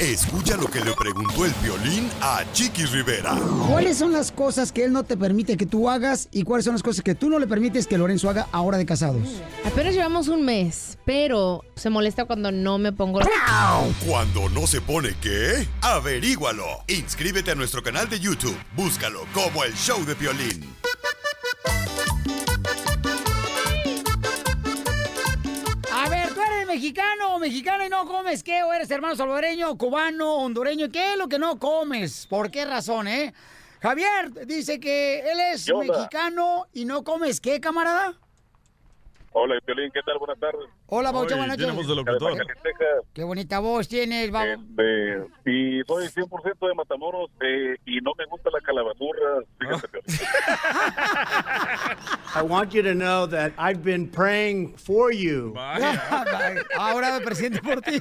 Escucha lo que le preguntó el violín a Chiqui Rivera. ¿Cuáles son las cosas que él no te permite que tú hagas y cuáles son las cosas que tú no le permites que Lorenzo haga ahora de casados? Apenas llevamos un mes, pero se molesta cuando no me pongo... Cuando no se pone qué, averígualo. Inscríbete a nuestro canal de YouTube. Búscalo como el show de violín. Mexicano o mexicana y no comes qué, o eres hermano salvadoreño, cubano, hondureño, ¿qué es lo que no comes? ¿Por qué razón, eh? Javier dice que él es mexicano y no comes qué, camarada. Hola, Piolín, ¿qué tal? Buenas tardes. Hola, Baucho, buenas noches. Qué bonita voz tienes, Bau. Este, y soy 100% de Matamoros eh, y no me gusta la calabazurra. Fíjate, Piolín. I want you to know that I've been praying for you. Ahora me presento por ti.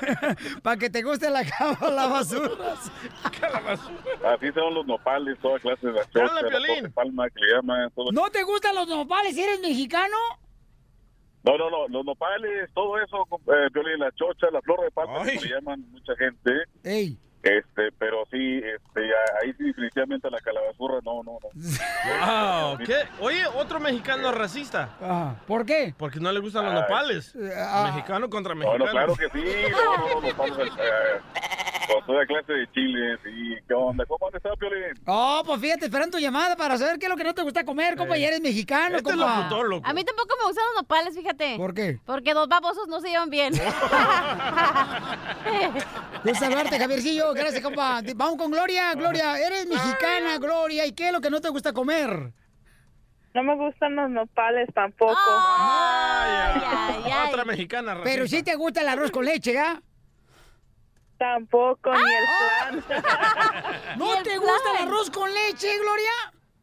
Para que te guste la cama, la basura. Así son los nopales, toda clase de la torta de palma que le llaman. todo- ¿No te gustan los nopales? ¿Eres mexicano? No, no, no, los nopales, todo eso, eh, la chocha, la flor de palma, como le llaman mucha gente. Ey. Este, pero sí, este, ya- ahí sí definitivamente la calabazurra, no, no, no. Wow, ¿qué? Oye, otro mexicano racista. ¿Por qué? Porque no le gustan los nopales. ah. Mexicano contra No, mexicano. no, claro que sí, no, no, no, nopales, eh, con toda clase de chiles y qué onda, ¿cómo estado, Piolín? Oh, pues fíjate, esperando tu llamada para saber qué es lo que no te gusta comer, compa, y eres mexicano, Este compa. A mí tampoco me gustan los nopales, fíjate. ¿Por qué? Porque dos babosos no se llevan bien. Gusto saludarte, Javiercillo. Gracias, compa. Vamos con Gloria. Gloria, eres mexicana, Gloria. ¿Y qué es lo que no te gusta comer? No me gustan los nopales tampoco. Otra mexicana racista. Pero sí te gusta el arroz con leche, ¿ya? Tampoco, ni el flan. ¿No te gusta el arroz con leche, Gloria?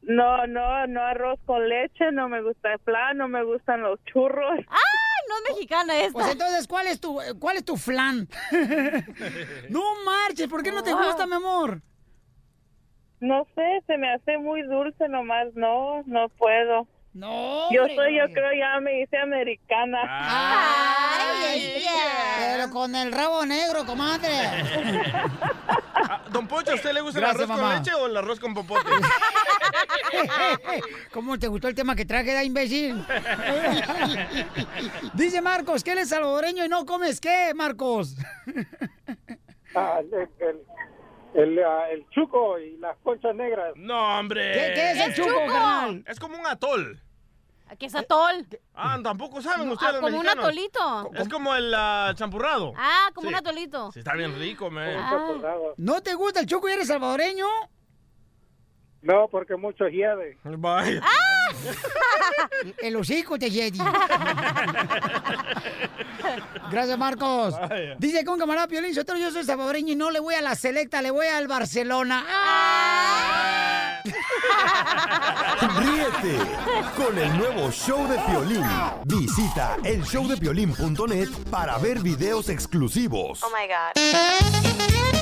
No, no, no arroz con leche, no me gusta el flan, no me gustan los churros. ¡Ay, no es mexicana esta! Pues entonces, ¿cuál es tu, cuál es tu flan? no marches, ¿por qué no te gusta, mi amor? No sé, se me hace muy dulce nomás, no, no puedo. No, Yo hombre. soy, yo creo ya me hice americana. Ay, Pero con el rabo negro, comadre. Ah, Don Pocho, ¿a usted le gusta Gracias, el arroz mamá. con leche o el arroz con popote? ¿Cómo te gustó el tema que traje, da imbécil? Dice Marcos que él es salvadoreño y no comes qué, Marcos. Ah, el, el, el, ah, el chuco y las conchas negras. No, hombre. ¿Qué- qué es el ¿Qué chuco, chuco? carnal? Es como un atol. ¿Qué es atol? Ah, tampoco saben No, ustedes ah, como un atolito. Es como el ah, champurrado. Ah, como Sí. un atolito. Sí, está bien rico, me. ¿No te gusta el chuco y eres salvadoreño? No, porque mucho hiede. Vaya. El hocico te Jedi. Gracias, Marcos. Vaya. Dice con camarada Piolín, Sotelo, yo soy salvadoreño y no le voy a la selecta, le voy al Barcelona. Ríete con el nuevo show de Piolín. Visita elshowdepiolín.net para ver videos exclusivos. Oh my God.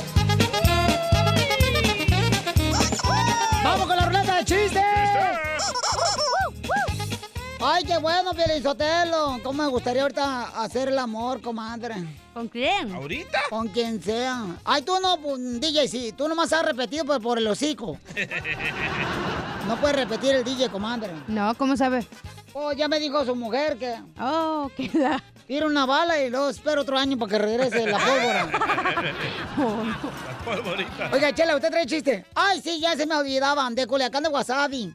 Ay, qué bueno, Pielizotelo. ¿Cómo me gustaría ahorita hacer el amor, comadre? ¿Con quién? ¿Ahorita? Con quien sea. Ay, tú no, pues, DJ, sí. Tú nomás has repetido por, por el hocico. No puedes repetir el DJ, comadre. No, ¿cómo sabe? Oh, ya me dijo su mujer que... Oh, que la... Tira una bala y luego espero otro año para que regrese la pólvora. La polvorita. Oiga, Chela, ¿usted trae chiste? Ay, sí, ya se me olvidaban, de Culiacán de Wasabi.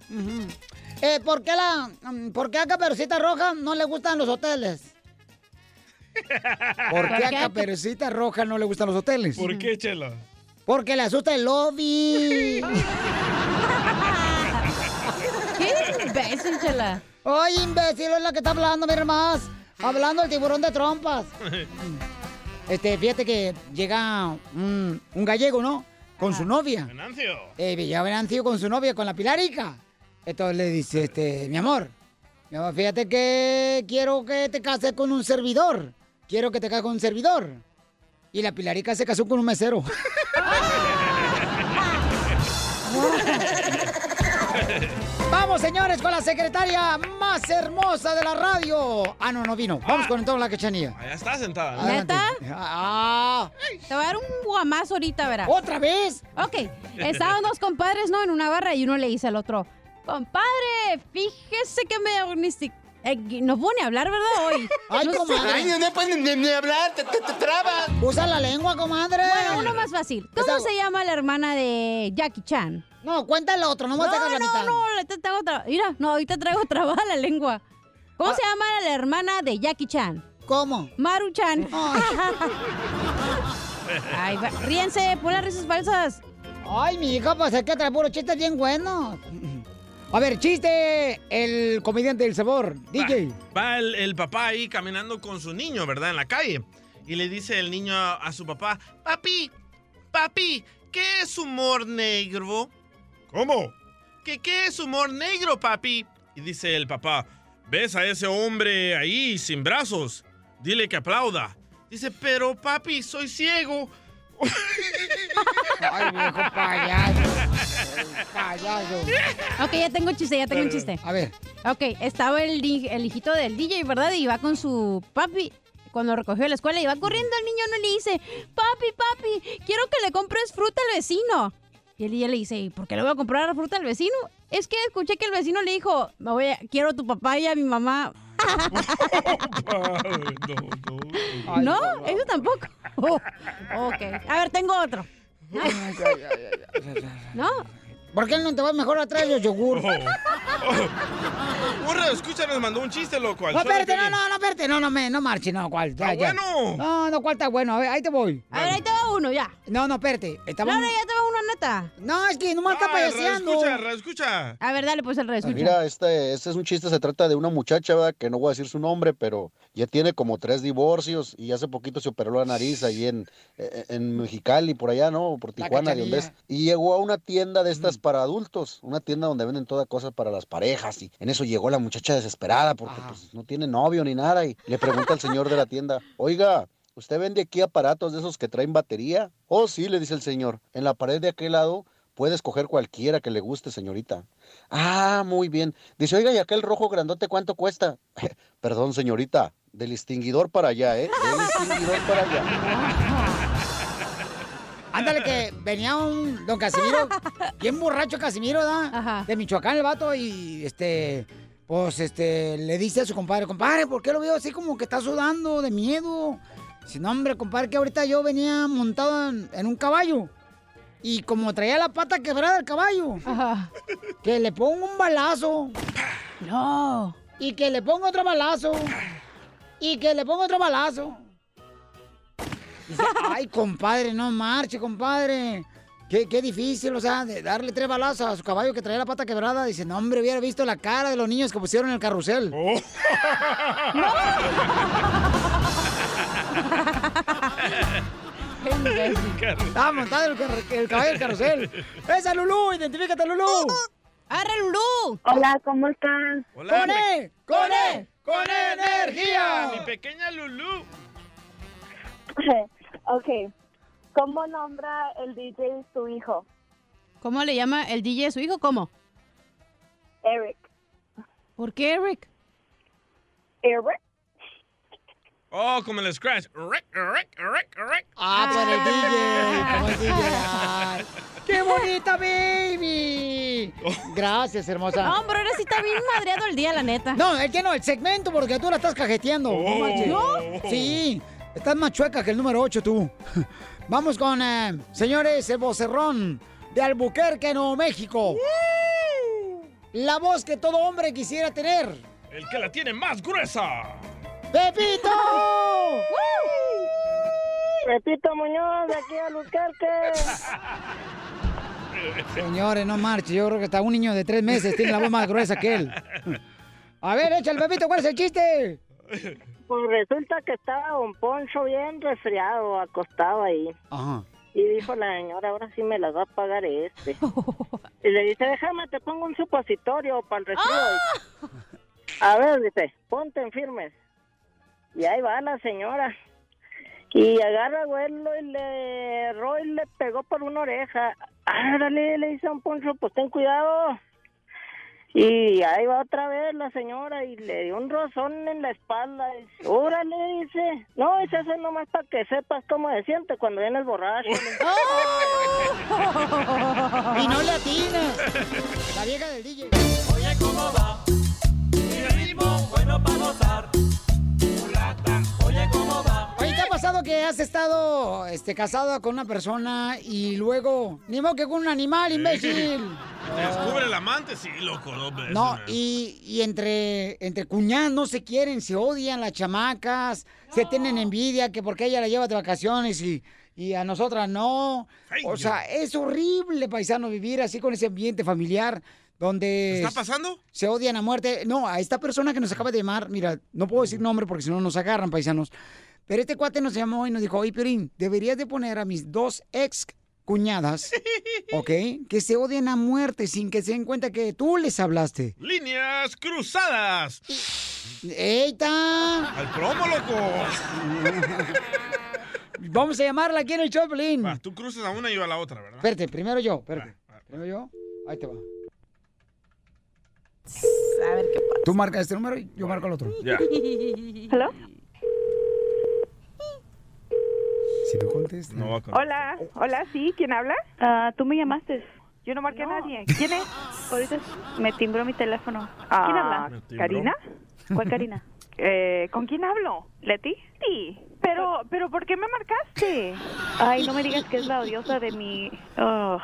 Eh, ¿por, qué la, mm, ¿Por qué a Caperucita Roja no le gustan los hoteles? ¿Por qué a Caperucita Roja no le gustan los hoteles? ¿Por qué, Chela? Porque le asusta el lobby. ¿Qué imbécil, Chela? Oye, imbécil, es la que está hablando, mira más. Hablando del tiburón de trompas. Este, fíjate que llega un, un gallego, ¿no? Con su novia. Venancio. Eh, ya Venancio con su novia, con la Pilarica. Entonces le dice, este, mi amor, mi amor, fíjate que quiero que te cases con un servidor. Quiero que te cases con un servidor. Y la Pilarica se casó con un mesero. Vamos, señores, con la secretaria más hermosa de la radio. Ah, no, no vino. Vamos con entonces la quechanilla. Allá está sentada. Adelante. ¿Neta? Ah, Te voy a dar un guamazo ahorita, verás. ¿Otra vez? Ok. Estaban dos compadres, ¿no? En una barra y uno le dice al otro, compadre, fíjese que me diagnostic- eh, no pone a hablar, ¿verdad? Hoy. Ay, No comadre. Ay, no puedes ni, ni hablar, te, te, te trabas. Usa la lengua, comadre. Bueno, uno más fácil. ¿Cómo se llama la hermana de Jackie Chan? No, cuenta el otro, no me No, a la no, mitad. no, ahorita traigo otra. Mira, no, ahorita traigo trabada la lengua. ¿Cómo Ah. se llama la hermana de Jackie Chan? ¿Cómo? Maru Chan. Ay, va- ríense, pon las risas falsas. Ay, mi hija, pues hay que traer puro chistes bien buenos. A ver, chiste, el comediante del sabor, DJ. Va el, el papá ahí caminando con su niño, ¿verdad? En la calle. Y le dice el niño a, a su papá, papi, papi, ¿qué es humor negro? ¿Cómo? ¿Qué, ¿Qué es humor negro, papi? Y dice el papá, ¿ves a ese hombre ahí sin brazos? Dile que aplauda. Dice, pero papi, soy ciego. Ay, viejo payaso. Payaso. Ok, ya tengo un chiste, ya tengo un chiste. A ver. Ok, estaba el, hi- el hijito del DJ, ¿verdad? Y iba con su papi. Cuando recogió la escuela, iba corriendo el niño, no le dice, papi, papi, quiero que le compres fruta al vecino. Y el DJ le dice, ¿y por qué le voy a comprar fruta al vecino? Es que escuché que el vecino le dijo, me voy a- quiero a tu papá y a mi mamá. no, eso tampoco. Oh, ok, a ver, tengo otro. ¿No? ¿Por qué no te vas mejor a traer el yogur? Urra, escucha, nos mandó un chiste, loco. No, de espérate, no, no, no, espérate. No, no, me, no marche, no, ¿cuál? Ya, Está ya. bueno. No, no, ¿cuál está bueno? A ver, ahí te voy. A ver, ahí te va uno, ya. No, no, espérate. Estamos... No, no, ya te va neta. No, es que nomás está Ah, payaseando. Escucha, escucha. A ver, dale, pues el rey, escucha. Mira, este, este es un chiste, se trata de una muchacha, ¿verdad? que no voy a decir su nombre, pero ya tiene como tres divorcios y hace poquito se operó la nariz ahí en, en, en Mexicali, por allá, ¿no? Por Tijuana, de donde es. Y llegó a una tienda de estas para adultos, una tienda donde venden todas cosas para las parejas. Y en eso llegó la muchacha desesperada porque pues, no tiene novio ni nada. Y le pregunta al señor de la tienda, oiga, ¿usted vende aquí aparatos de esos que traen batería? Oh, sí, le dice el señor. En la pared de aquel lado puede escoger cualquiera que le guste, señorita. Ah, muy bien. Dice, oiga, ¿y aquel rojo grandote cuánto cuesta? Perdón, señorita, del extinguidor para allá, ¿eh? Del extinguidor para allá. Ándale, que venía un don Casimiro, bien borracho Casimiro, ¿da? De Michoacán el vato y este, pues este, le dice a su compadre, compadre, ¿por qué lo veo así como que está sudando de miedo? Dice, no, hombre, compadre, que ahorita yo venía montado en, en un caballo. Y como traía la pata quebrada del caballo, que le pongo un balazo. No. Y que le pongo otro balazo. Y que le pongo otro balazo. Dice, ay, compadre, no marche, compadre. Qué, qué difícil, o sea, de darle tres balazos a su caballo que traía la pata quebrada. Dice, no, hombre, hubiera visto la cara de los niños que pusieron en el carrusel. Montado el, car- el caballo del carrusel. ¡Esa Lulú! ¡Identifícate, Lulú! ¡Arre, Lulú! Hola, ¿cómo están? Hola, ¡Con E! ¡Con E! ¡Con energía! Mi pequeña Lulú. ok. ¿Cómo nombra el DJ su hijo? ¿Cómo le llama el DJ a su hijo? ¿Cómo? Eric. ¿Por qué Eric? Eric. Oh, como el scratch. Rick, rick, rick, rick. Ah, por el DJ, como el DJ. Ay, ¡Qué bonita, baby! Gracias, hermosa. No, hombre, ahora sí está bien madreado el día, la neta. No, es que no, el segmento, porque tú la estás cajeteando. No Oh. ¿Yo? Sí, estás más chueca que el número 8 tú. Vamos con, eh, señores, el vocerrón de Albuquerque, Nuevo México. La voz que todo hombre quisiera tener. El que la tiene más gruesa. ¡Pepito! Pepito Muñoz, de aquí a Lucarque. Señores, no marche. Yo creo que hasta un niño de tres meses tiene la voz más gruesa que él. A ver, échale, Pepito, ¿cuál es el chiste? Pues resulta que estaba don Poncho bien resfriado, acostado ahí. Ajá. Y dijo la señora, ahora sí me las va a pagar este. Y le dice, déjame, te pongo un supositorio para el resfrío. A ver, dice, ponte en firmes. Y ahí va la señora. Y agarra abuelo y le erró y le pegó por una oreja. Árale, le dice a un Poncho, pues ten cuidado. Y ahí va otra vez la señora y le dio un rozón en la espalda. Y dice, órale, dice. No, ese es nomás para que sepas cómo se siente cuando vienes borracho. Y no le atinas. La vieja del DJ. Oye, ¿cómo va? Mi ritmo bueno para gozar. Mulata, oye, ¿cómo va? Oye, ¿te ha pasado que has estado este, casado con una persona y luego, ni modo que con un animal, imbécil? Descubre el amante, sí, loco, dos veces. No, y, y entre, entre cuñadas no se quieren, se odian las chamacas, se tienen envidia que porque ella la lleva de vacaciones y, y a nosotras no. O sea, es horrible, paisano, vivir así con ese ambiente familiar donde... ¿Está pasando? Se odian a muerte. No, a esta persona que nos acaba de llamar, mira, no puedo decir nombre porque si no nos agarran, paisanos. Pero este cuate nos llamó y nos dijo, oye, Piorín, deberías de poner a mis dos ex cuñadas, ¿ok? Que se odian a muerte sin que se den cuenta que tú les hablaste. Líneas cruzadas. ¡Eita! Al promo, loco. Vamos a llamarla aquí en el Choplin. Tú cruzas a una y yo a la otra, ¿verdad? Espérate, primero yo, espérate. Primero yo. Ahí te va. A ver qué pasa. Tú marcas este número y yo marco el otro. Ya. ¿Hello? Si no contesta. No va a Hola, hola, sí, ¿quién habla? Ah, tú me llamaste. Yo no marqué a nadie. ¿Quién es? Ahorita me timbró mi teléfono. Ah, ¿Quién habla? ¿Karina? ¿Cuál Karina? Eh, ¿Con quién hablo? ¿Leti? Sí. Pero, pero, ¿por qué me marcaste? Ay, no me digas que es la odiosa de mi... Ugh.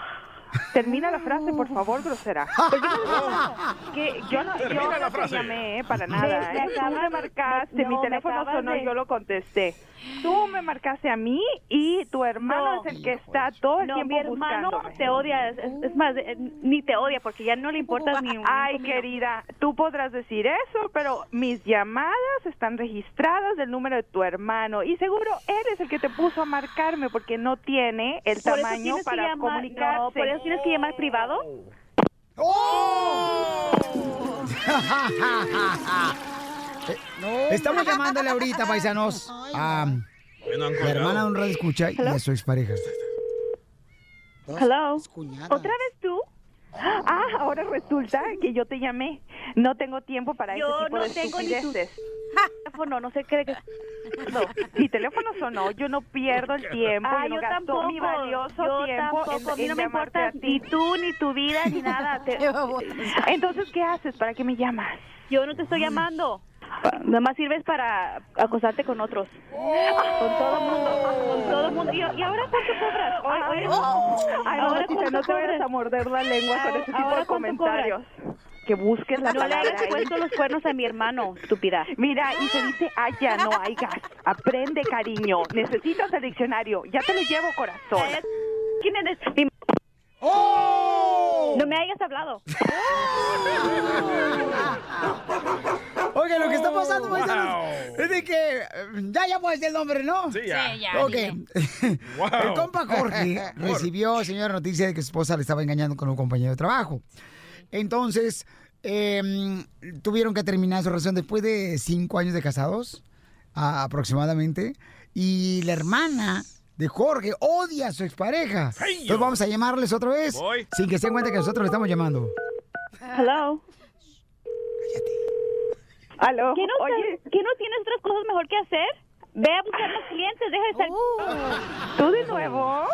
Termina la frase, por favor, grosera. que yo no, yo Termina la no te frase. llamé eh, para nada. Me- me ¿eh? Acabas- me marcaste, no, mi me teléfono sonó de- y yo lo contesté. Tú me marcaste a mí y tu hermano No. es el que está todo el No, tiempo mi hermano buscándome. te odia. Es, más, eh, ni te odia porque ya no le importas ni un Ay, querida, tú podrás decir eso, pero mis llamadas están registradas del número de tu hermano y seguro él es el que te puso a marcarme porque no tiene el Por eso tamaño tienes que para llamar- comunicarse. no, por eso tienes que llamar privado. Estamos llamándole ahorita, paisanos, a la hermana de un radio escucha y a su expareja. Hello. ¿Otra vez tú? Ah, ahora resulta que yo te llamé. No tengo tiempo para Yo tipo no de tengo ni tu teléfono, no sé qué. No, mi teléfono sonó, yo no pierdo el tiempo, Ah, yo no gasto tampoco. mi valioso yo tiempo en, tampoco. A mí en no me importa ni tú, ni tu vida, ni nada. Te- Entonces, ¿qué haces? ¿Para qué me llamas? Yo no te estoy llamando. Nada más sirves para acosarte con otros. Con todo el mundo. Con todo el mundo. ¿Y, y ahora cuánto cobras? Ay, Ay, ahora cuánto no te vayas a morder la lengua con ese tipo de comentarios. Que busques la No le palabra hayas ahí. puesto los cuernos a mi hermano, estúpida. Mira, y se dice haya, no hay gas. Aprende, cariño. Necesitas el diccionario. Ya te lo llevo, corazón. ¿Quién eres? Mi- ¡Oh! No me hayas hablado. Oye, lo que está pasando, Oh, paisanos, wow. es de que ya ya puedes decir el nombre, ¿no? Sí, ya. Sí, ya, Ok. dile. El compa Jorge recibió, señora, noticia de que su esposa le estaba engañando con un compañero de trabajo. Entonces, em, tuvieron que terminar su relación después de cinco años de casados, a- aproximadamente. Y la hermana de Jorge odia a su expareja. Entonces vamos a llamarles otra vez, Voy. sin que se den cuenta que nosotros le estamos llamando. Hello. Aló. ¿Qué no, Oye. ¿Qué no tienes otras cosas mejor que hacer? Ve a buscar los clientes, deja de estar... Uh. ¿Tú de nuevo?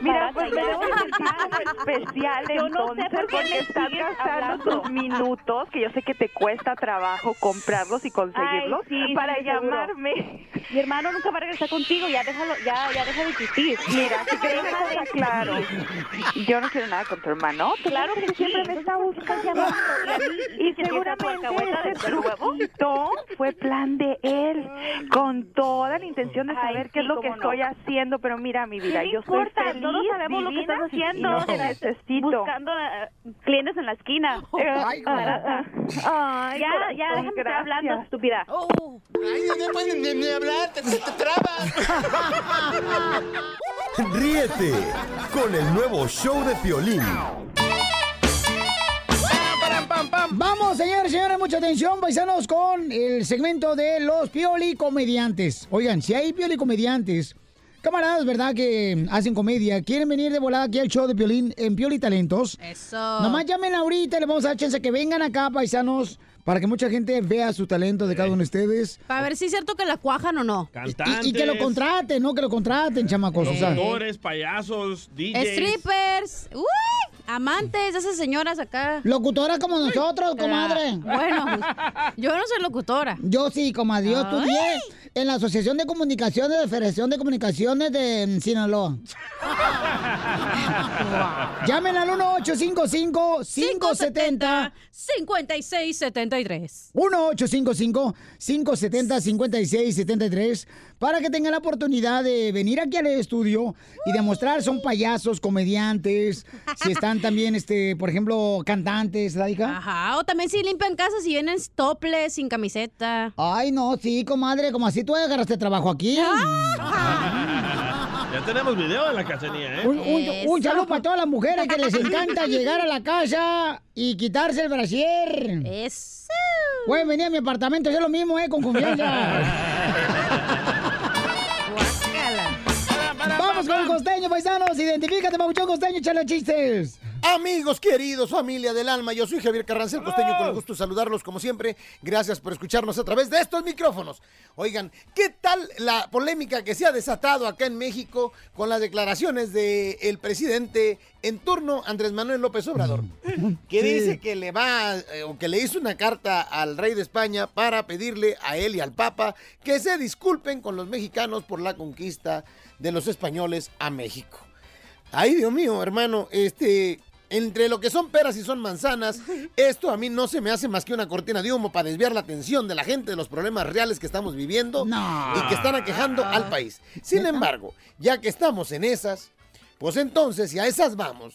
Mira, pues me debo especial Yo no sé entonces por qué porque estás gastando tus minutos, que yo sé que te cuesta trabajo comprarlos y conseguirlos, Ay, sí, para sí, seguro. llamarme. Mi hermano nunca va a regresar contigo, ya déjalo, ya, ya deja de existir. Mira, si quieres una cosa claro, yo no quiero nada con tu hermano. Claro que siempre me está buscando. Y seguramente ese truquito fue plan de él, con toda la intención de Ay, saber qué es lo que no. estoy haciendo, pero mira mi vida, ¿Qué le yo soy feliz, Todos sabemos lo que estás haciendo. y te necesito. Buscando eh, clientes en la esquina. Ay. Ay, ya, corazón, ya, déjame estar gracias. hablando, estúpida. Ay, no puedes ni, ni hablar, te, trabas. Ríete con el nuevo show de Piolín. Vamos Vamos, señores, señores, mucha atención, paisanos, con el segmento de los pioli comediantes. Oigan, si hay pioli comediantes, camaradas, ¿verdad? Que hacen comedia, quieren venir de volada aquí al show de Piolín en Pioli Talentos. Eso. Nomás llamen ahorita, le vamos a dar chance que vengan acá, paisanos, para que mucha gente vea su talento de cada uno de ustedes. Para ver si es cierto que la cuajan o no. Cantantes. Y, y que lo contraten, ¿no? Que lo contraten, chamacos. o sea. Actores, payasos, DJs. Strippers. Uy, amantes de esas señoras acá. Locutoras como nosotros, comadre. Bueno, yo no soy locutora. Yo sí, comadre. Yo estudié en la Asociación de Comunicaciones de Federación de Comunicaciones de mm, Sinaloa. Llamen al 1-855-570. 5673. 1-855-570-5673 para que tengan la oportunidad de venir aquí al estudio y demostrar son payasos, comediantes, si están también, este, por ejemplo, cantantes, ¿la hija? Ajá, o también si limpian casas y vienen topless, sin camiseta. Ay, no, sí, comadre, como así tú agarraste trabajo aquí. Ya tenemos video de la cachanilla, ¿eh? Un, un, un saludo para todas las mujeres que les encanta llegar a la casa y quitarse el brasier. Eso. Pueden venir a mi apartamento, es lo mismo, ¿eh? Con confianza. El costeño, paisanos. Identifícate, Mabuchón Costeño, échale chistes. Amigos queridos, familia del alma, yo soy Javier Carranza, el costeño, con el gusto de saludarlos como siempre. Gracias por escucharnos a través de estos micrófonos. Oigan, ¿qué tal la polémica que se ha desatado acá en México con las declaraciones del presidente en turno, Andrés Manuel López Obrador? Que dice que le va, eh, o que le hizo una carta al rey de España para pedirle a él y al Papa que se disculpen con los mexicanos por la conquista de los españoles a México. Ay, Dios mío, hermano, este, entre lo que son peras y son manzanas, esto a mí no se me hace más que una cortina de humo para desviar la atención de la gente de los problemas reales que estamos viviendo y que están aquejando al país. Sin embargo, ya que estamos en esas, pues entonces, si a esas vamos,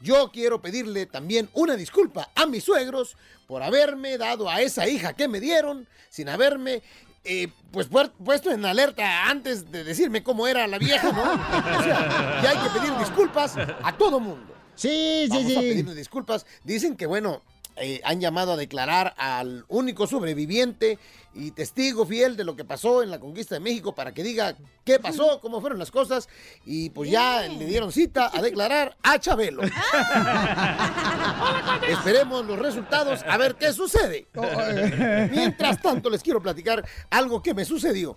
yo quiero pedirle también una disculpa a mis suegros por haberme dado a esa hija que me dieron, sin haberme eh, pues puesto en alerta antes de decirme cómo era la vieja, ¿no? O sea, ya hay que pedir disculpas a todo mundo. Sí, sí, Vamos sí. a pedirle disculpas. Dicen que, bueno, eh, han llamado a declarar al único sobreviviente y testigo fiel de lo que pasó en la conquista de México para que diga qué pasó, cómo fueron las cosas. Y pues ya le dieron cita a declarar a Chabelo. Esperemos los resultados a ver qué sucede. Mientras tanto, les quiero platicar algo que me sucedió.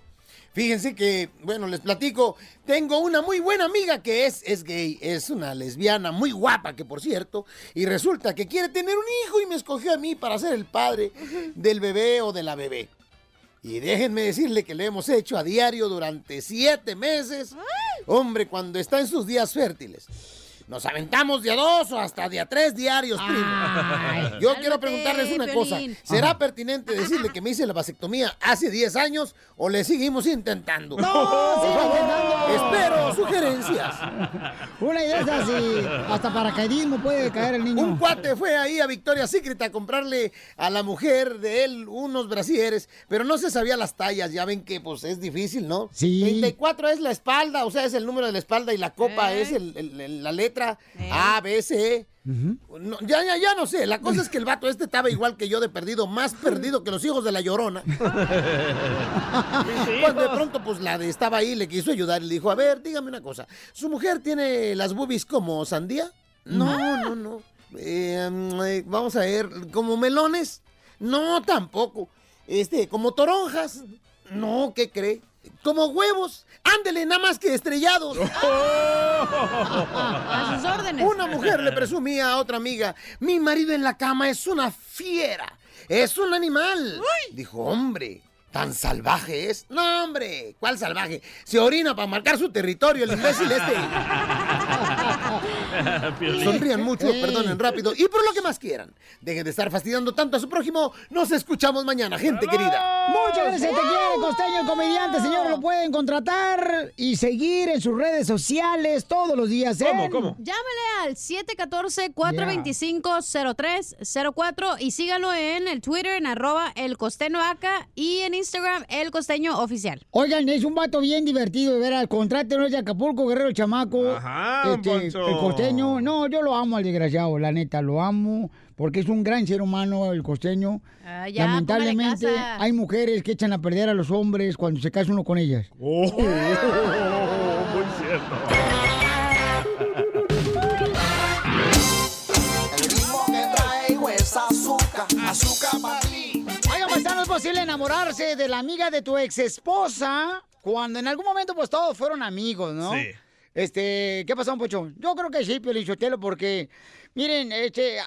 Fíjense que, bueno, les platico, tengo una muy buena amiga que es, es gay, es una lesbiana muy guapa, que por cierto, y resulta que quiere tener un hijo y me escogió a mí para ser el padre del bebé o de la bebé. Y déjenme decirle que lo hemos hecho a diario durante siete meses. Hombre, cuando está en sus días fértiles. Nos aventamos de a dos o hasta de a tres diarios, primo. Yo quiero preguntarles una cosa. ¿Será pertinente decirle que me hice la vasectomía hace 10 años o le seguimos intentando? No, favor, intentando. Espero sugerencias. Una idea es así. Hasta paracaidismo puede caer el niño. Un cuate fue ahí a Victoria's Secret a comprarle a la mujer de él unos brasieres, pero no se sabía las tallas. Ya ven que pues es difícil, ¿no? Sí. 34 es la espalda, o sea, es el número de la espalda y la copa Eh. es el- el- el- la letra A, B, C. No, ya, ya, ya no sé. La cosa es que el vato este estaba igual que yo de perdido, más perdido que los hijos de la llorona. Cuando de pronto, pues la de estaba ahí, le quiso ayudar y le dijo, a ver, dígame una cosa. ¿Su mujer tiene las boobies como sandía? No, no, no. Eh, mm, eh, vamos a ver, ¿como melones? No, tampoco. Este, ¿como toronjas? No, ¿qué cree? Como huevos. Ándele, nada más que estrellados. A sus órdenes. Una mujer le presumía a otra amiga, mi marido en la cama es una fiera, es un animal. Dijo, hombre, ¿tan salvaje es? No, hombre, ¿cuál salvaje? Se orina para marcar su territorio, el imbécil este. Sonrían mucho, perdonen rápido y por lo que más quieran. Dejen de estar fastidiando tanto a su prójimo. Nos escuchamos mañana, gente querida. Muchas gracias, te quiere, costeño, el comediante, señor. Lo pueden contratar y seguir en sus redes sociales todos los días. ¿eh? Llámale al 714-425-0304 y sígalo en el Twitter en arroba el costeño acá y en Instagram el costeño oficial. Oigan, es un vato bien divertido, de veras. Contrátenos de Acapulco, Guerrero Chamaco. Ajá, este, el costeño costeño. No, yo lo amo al desgraciado, la neta, lo amo. Porque es un gran ser humano el costeño. Ah, ya, Lamentablemente, hay mujeres que echan a perder a los hombres cuando se casa uno con ellas. muy cierto. azúcar, azúcar para mí. Oigan, pues, no es posible enamorarse de la amiga de tu ex esposa cuando en algún momento pues todos fueron amigos, ¿no? Sí. Este, ¿qué pasó, Pocho? Yo creo que sí, Piolichotelo, porque, miren, este,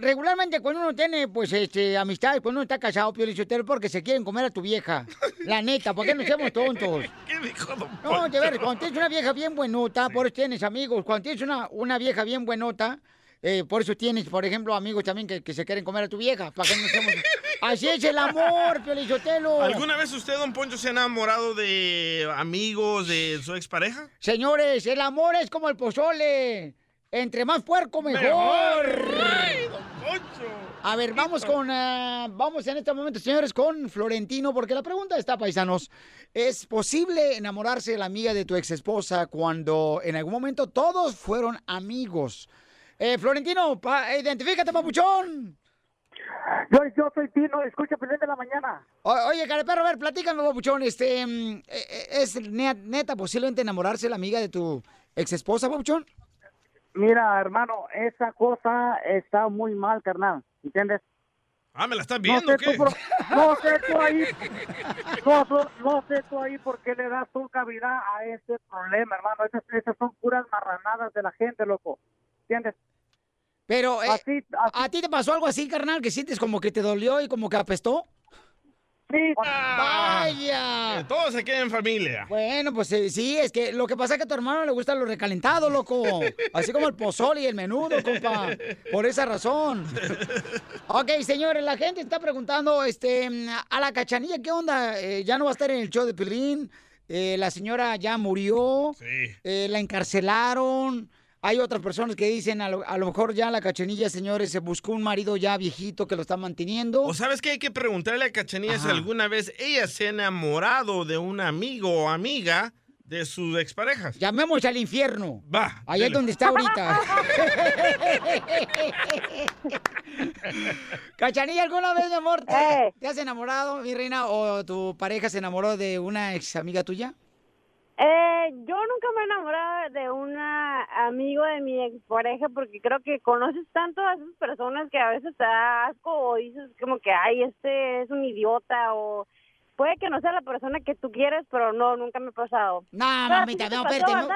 regularmente cuando uno tiene, pues, este, amistades, cuando uno está casado, Piolichotelo, porque se quieren comer a tu vieja. La neta, ¿por qué no seamos tontos? ¿Qué dijo don No, de ver, cuando tienes una vieja bien buenota, por eso tienes amigos. Cuando tienes una, una vieja bien buenota, eh, por eso tienes, por ejemplo, amigos también que, que se quieren comer a tu vieja. ¿Para qué no seamos... Así es el amor, Piolichotelo. ¿Alguna vez usted, don Poncho, se ha enamorado de amigos de su expareja? Señores, el amor es como el pozole. Entre más puerco, mejor. Mejor. Ay, don Poncho. A ver, vamos con, ah, vamos en este momento, señores, con Florentino, porque la pregunta está, paisanos, ¿es posible enamorarse de la amiga de tu ex esposa cuando en algún momento todos fueron amigos? Eh, Florentino, pa- identifícate, papuchón. Yo, yo soy Tino, escucha Pelín de la Mañana. O- oye, careperro, a ver, platícame, papuchón, este, mm, eh, eh, ¿es ne- neta posiblemente enamorarse la amiga de tu ex esposa, papuchón? Mira, hermano, esa cosa está muy mal, carnal, ¿entiendes? Ah, ¿me la estás No viendo sé, o qué? tú, por- no sé tú ahí, no, no- no sé tú ahí por qué le das tu cavidad a ese problema, hermano. Esas, esas son puras marranadas de la gente, loco, ¿entiendes? Pero, eh, Así- ¿a ti te pasó algo así, carnal, que sientes como que te dolió y como que apestó? Sí. ¡Vaya! Que todo se queda en familia. Bueno, pues eh, sí, es que lo que pasa es que a tu hermano le gusta lo recalentado, loco. Así como el pozole y el menudo, compa. Por esa razón. Ok, señores, la gente está preguntando, este, a la cachanilla, ¿qué onda? Eh, ya no va a estar en el show de Pilín. Eh, la señora ya murió. Eh, la encarcelaron. Hay otras personas que dicen, a lo, a lo mejor ya la cachanilla, señores, se buscó un marido ya viejito que lo está manteniendo. ¿O sabes qué? Hay que preguntarle a Cachanilla si Ajá. alguna vez ella se ha enamorado de un amigo o amiga de sus exparejas. Llamemos al infierno. Va. Allá es donde está ahorita. Cachanilla, ¿alguna vez, mi amor, te, te has enamorado, mi reina, o tu pareja se enamoró de una ex amiga tuya? Eh, yo nunca me he enamorado de un amigo de mi expareja porque creo que conoces tanto a esas personas que a veces te da asco o dices como que, ay, este es un idiota o puede que no sea la persona que tú quieres, pero no, nunca me ha pasado. No, mamita, no, espérate. No,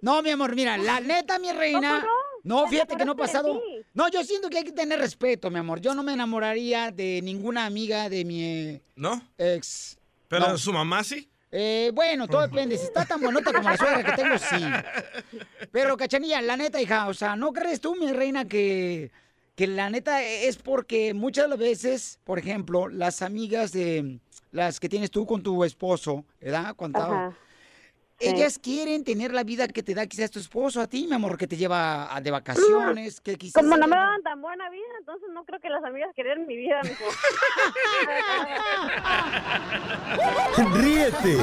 no, mi amor, mira, la neta, mi reina. ¿Cómo No, ¿Te fíjate que no ha pasado. No, yo siento que hay que tener respeto, mi amor. Yo no me enamoraría de ninguna amiga de mi ¿No? ex. ¿Pero No. su mamá sí? Eh, bueno, todo depende. Si está tan buenota como la suegra que tengo, sí. Pero, cachanilla, la neta, hija, o sea, ¿no crees tú, mi reina, que, que la neta es porque muchas de las veces, por ejemplo, las amigas de las que tienes tú con tu esposo, ¿verdad? Ajá. Sí. Ellas quieren tener la vida que te da quizás tu esposo a ti, mi amor, que te lleva a- de vacaciones, que quizás... Como no me daban tan buena vida, entonces no creo que las amigas quieran mi vida, mijo. Ríete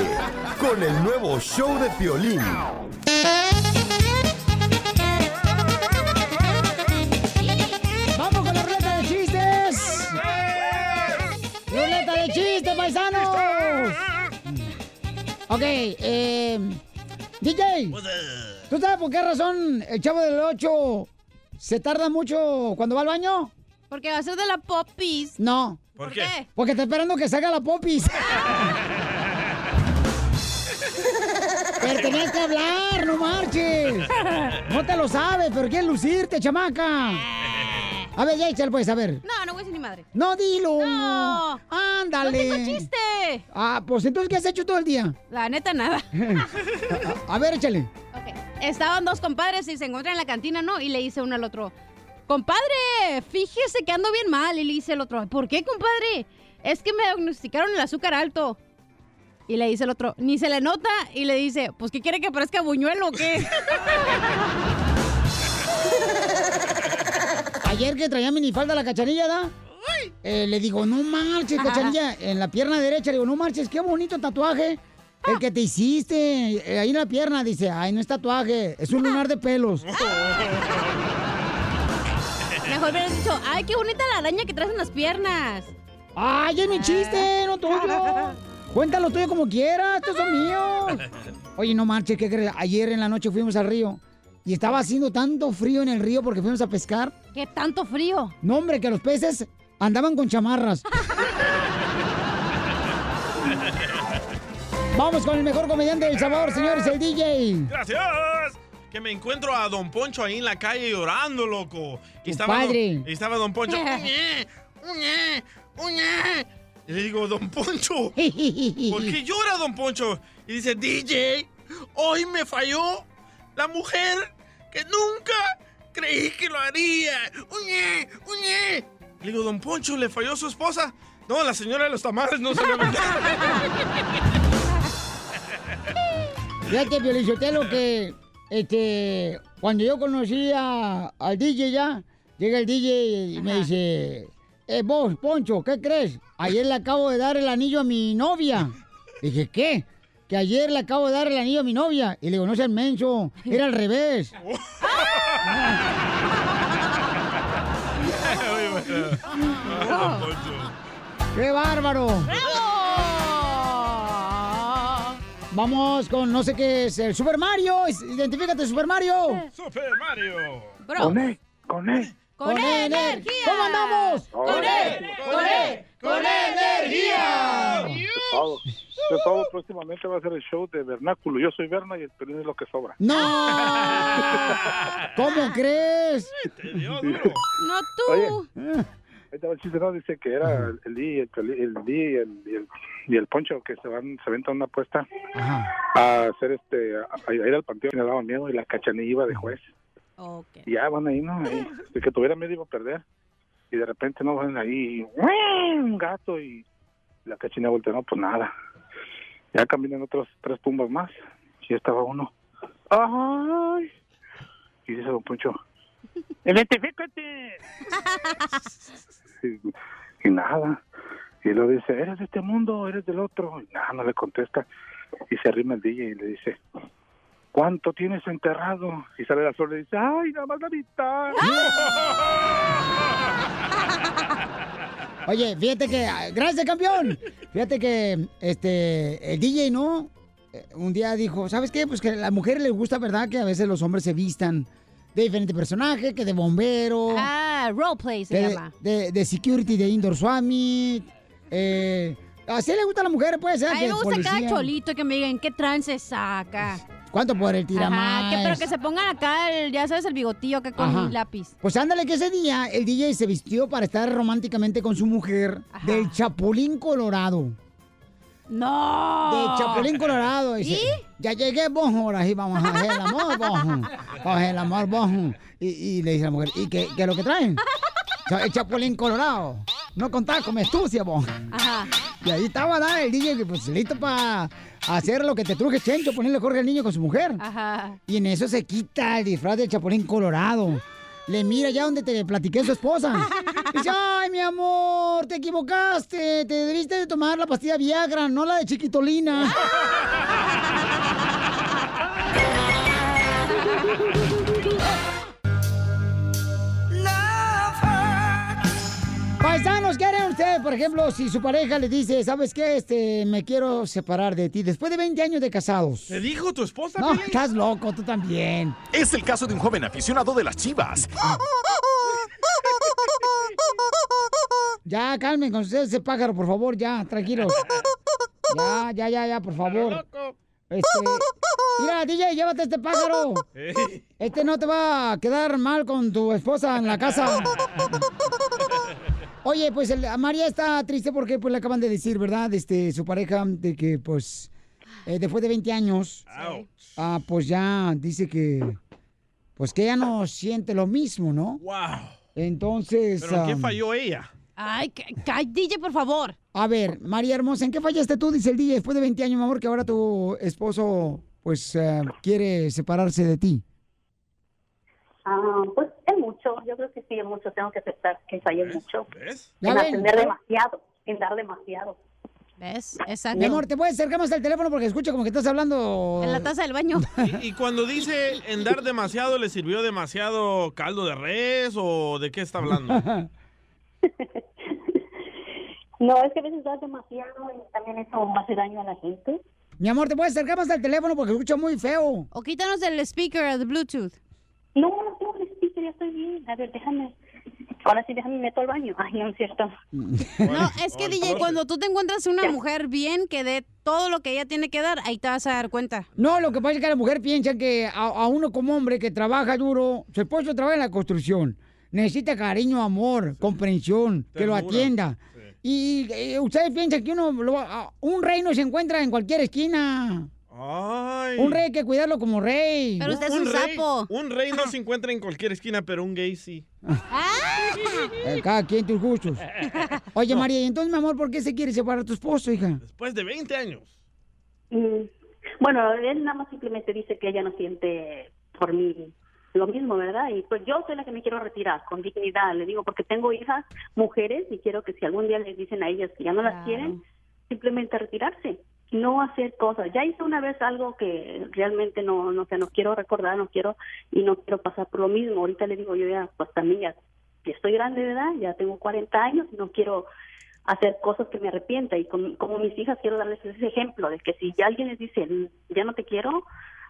con el nuevo show de Piolín. ¡Vamos con la ruleta de chistes! ¡Ruleta de chistes, paisanos! Ok, eh... DJ, ¿tú sabes por qué razón el chavo del 8 se tarda mucho cuando va al baño? Porque va a ser de la popis. No. ¿Por qué? qué? Porque está esperando que salga la popis. Pero tenías que hablar, no marches. No te lo sabes, pero quieres lucirte, chamaca. A ver, ya échale, pues, a ver. No, no voy a decir ni madre. No, dilo. No. Ándale. No tengo chiste. Ah, pues entonces, ¿qué has hecho todo el día? La neta, nada. A, a ver, échale. Ok. Estaban dos compadres y se encuentran en la cantina, ¿no? Y le dice uno al otro, compadre, fíjese que ando bien mal. Y le dice el otro, ¿por qué, compadre? Es que me diagnosticaron el azúcar alto. Y le dice el otro, ni se le nota. Y le dice, pues, ¿qué quiere que parezca buñuelo o qué? Ayer que traía minifalda la cachanilla, ¿da? Eh, le digo, no marches, Ajá. cachanilla. En la pierna derecha, le digo, no marches, qué bonito tatuaje. El que te hiciste, eh, ahí en la pierna, dice, ay, no es tatuaje, es un lunar de pelos. Mejor hubieras dicho, ay, qué bonita la araña que traes en las piernas. Ay, es mi chiste, no tuyo. Cuéntalo tuyo como quieras, estos son míos. Oye, no marches, ¿qué crees? Ayer en la noche fuimos al río y estaba haciendo tanto frío en el río porque fuimos a pescar. ¿Qué tanto frío? No, hombre, que los peces andaban con chamarras. Vamos con el mejor comediante del Salvador, señores, el DJ. Gracias. Que me encuentro a Don Poncho ahí en la calle llorando, loco. Y estaba, padre. don, y estaba Don Poncho. "Uñe, uñe, uñe". Y le digo, Don Poncho, ¿por qué llora Don Poncho? Y dice, DJ, hoy me falló la mujer que nunca creí que lo haría. Uñe, uñe. Le digo, Don Poncho, ¿le falló su esposa? No, la señora de los tamales no se le Fíjate, Piolichotelo, que este, cuando yo conocí a- al DJ ya, llega el DJ y me dice, eh, vos, Poncho, ¿qué crees? Ayer le acabo de dar el anillo a mi novia. Dije, ¿qué? Que ayer le acabo de dar el anillo a mi novia. Y le digo, no seas menso, era al revés. ¡Qué bárbaro! Vamos con no sé qué es el Super Mario. Identifícate, Super Mario. Super Mario. Con E, con E. Con E, energía. ¿Cómo andamos? Con E, con E, con energía. Todo, de todo, próximamente va a ser el show de Vernáculo. Yo soy Berna y el pelín es lo que sobra. ¡No! ¿Cómo crees? No tú. Oye, ahí te va el chiste, ¿no? Dice que era el Lee, el, el, el, y el, y el Poncho que se van, se aventan una apuesta a hacer este, a, a ir al panteón y le daban miedo y la cachanilla iba de juez. Y ya van ahí, ¿no? Ahí, de que tuviera miedo iba a perder. Y de repente no van ahí, un gato y la cachanilla voltea, no, pues nada. Ya caminan otros tres tumbas más y ya estaba uno. ¡Ay! Y dice don Poncho, ¡identifícate! y, y nada. Y luego dice, ¿eres de este mundo? ¿Eres del otro? Y nada, no le contesta. Y se arrima el DJ y le dice, ¿cuánto tienes enterrado? Y sale la flor y le dice, ¡ay, nada más la mitad! Oye, fíjate que, ah, gracias campeón. Fíjate que este el DJ, ¿no? Eh, Un día dijo, ¿sabes qué? Pues que a las mujeres les gusta, ¿verdad? Que a veces los hombres se vistan de diferente personaje, que de bombero. Ah, roleplay se de, llama. de, de security de Indoor Swami. Eh, así le gusta a las mujeres, puede ser. A mí que me gusta cada cholito que me digan qué trance saca. ¿Cuánto por el tiramás? Que, pero que se pongan acá, el, ya sabes, el bigotillo acá con un lápiz. Pues ándale que ese día el DJ se vistió para estar románticamente con su mujer del Chapulín Colorado. ¡No! De Chapulín Colorado. Dice, ¿Y? Ya llegué, vos, ahora sí vamos a hacer el amor, a hacer el amor, vos. Y, y le dice la mujer, ¿y qué, qué es lo que traen? El Chapulín Colorado. No contás con astucia, vos. Ajá. Y ahí estaba ¿no? el DJ pues, listo para hacer lo que te truje Chencho, ponerle Jorge al niño con su mujer. Ajá. Y en eso se quita el disfraz del Chapulín Colorado. Le mira ya donde te platiqué su esposa. Dice, ay, mi amor, te equivocaste. Te debiste de tomar la pastilla Viagra, no la de chiquitolina. Paisanos, ¿qué harían ustedes, por ejemplo, si su pareja le dice, ¿sabes qué? Este, me quiero separar de ti después de 20 años de casados? ¿Te dijo tu esposa? No, estás loco, tú también. Es el caso de un joven aficionado de las chivas. Ya, calmen con ustedes ese pájaro, por favor, ya, tranquilos. Ya, ya, ya, ya, por favor. Este, mira, DJ, llévate este pájaro. Este no te va a quedar mal con tu esposa en la casa. Oye, pues el- María está triste porque pues le acaban de decir, ¿verdad? Este, su pareja, de que pues eh, después de 20 años, ah, pues ya dice que, pues que ella no siente lo mismo, ¿no? ¡Wow! Entonces... ¿Pero en qué falló ella? Ay, DJ, por favor. A ver, María Hermosa, ¿en qué fallaste tú? Dice el DJ, después de 20 años, mi amor, que ahora tu esposo, pues, eh, quiere separarse de ti. Ah, pues es mucho, yo creo que sí, es mucho, tengo que aceptar que fallé mucho. Ya En atender demasiado, en dar demasiado. ¿Ves? Exacto. Mi amor, ¿te puedes acercar más al teléfono porque escucho como que estás hablando... En la taza del baño. Y, y cuando dice en dar demasiado, ¿le sirvió demasiado caldo de res o de qué está hablando? No, es que a veces das demasiado y también eso hace daño a la gente. Mi amor, ¿te puedes acercar más al teléfono porque escucho muy feo? O quítanos del speaker, del Bluetooth. No, no speaker, ya estoy bien. A ver, déjame. Ahora sí, déjame meto al baño. Ay, no es cierto. No, es que DJ, cuando tú te encuentras una mujer bien que dé todo lo que ella tiene que dar, ahí te vas a dar cuenta. No, lo que pasa es que la mujer piensa que a, a uno como hombre que trabaja duro, su esposo trabaja en la construcción, necesita cariño, amor, comprensión, que lo atienda. Y eh, ustedes piensan que uno, lo- a- un rey no se encuentra en cualquier esquina. Un rey hay que cuidarlo como rey. rey, Un rey no se encuentra en cualquier esquina, pero un gay sí. Eh, cada quien tus gustos. Oye, No. María, ¿y entonces, mi amor, por qué se quiere separar tu esposo, hija? Después de 20 años. Mm, Bueno, él nada más simplemente dice que ella no siente por mí lo mismo, ¿verdad? Y pues yo soy la que me quiero retirar con dignidad, le digo, porque tengo hijas mujeres y quiero que si algún día les dicen a ellas que ya no las quieren, simplemente retirarse, no hacer cosas. Ya hice una vez algo que realmente no, no sé, no quiero recordar, no quiero y no quiero pasar por lo mismo. Ahorita le digo yo ya, pues también ya, ya estoy grande de edad, ya tengo 40 años y no quiero hacer cosas que me arrepienta y como mis hijas quiero darles ese ejemplo de que si ya alguien les dice ya no te quiero,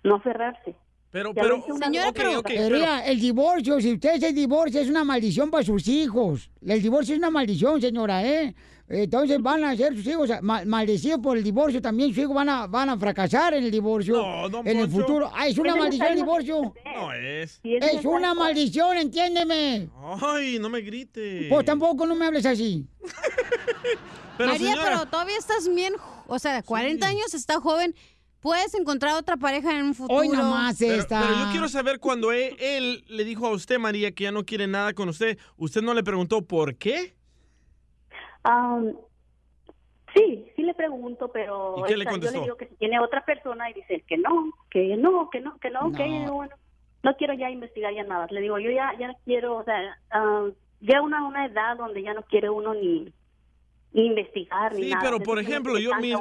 no aferrarse. Pero, pero, Señora, vez. pero- ok, Pero mira, el divorcio, si usted se divorcia, es una maldición para sus hijos. El divorcio es una maldición, señora, ¿eh? Entonces van a ser sus hijos ma- maldecidos por el divorcio también. Sus hijos van a, van a fracasar en el divorcio. don en el Poncho. futuro. Ah, es una maldición el divorcio. No es. Es una maldición, entiéndeme. Ay, no me grite. Pues tampoco no me hables así. Pero, María, señora- pero todavía estás bien, o sea, 40 años, está joven, puedes encontrar otra pareja en un futuro. Pero, pero yo quiero saber cuando él, él le dijo a usted, María, que ya no quiere nada con usted, ¿usted no le preguntó por qué? Am, sí, sí le pregunto, pero ¿Y qué le esta, yo contestó? le digo que si tiene otra persona y dice él que no, que no, que no, que no, que No. bueno, no quiero ya investigar ya nada. Le digo, yo ya ya quiero, o sea, am, ya una una edad donde ya no quiere uno ni investigar ni Sí, nada. pero por ejemplo, yo mi,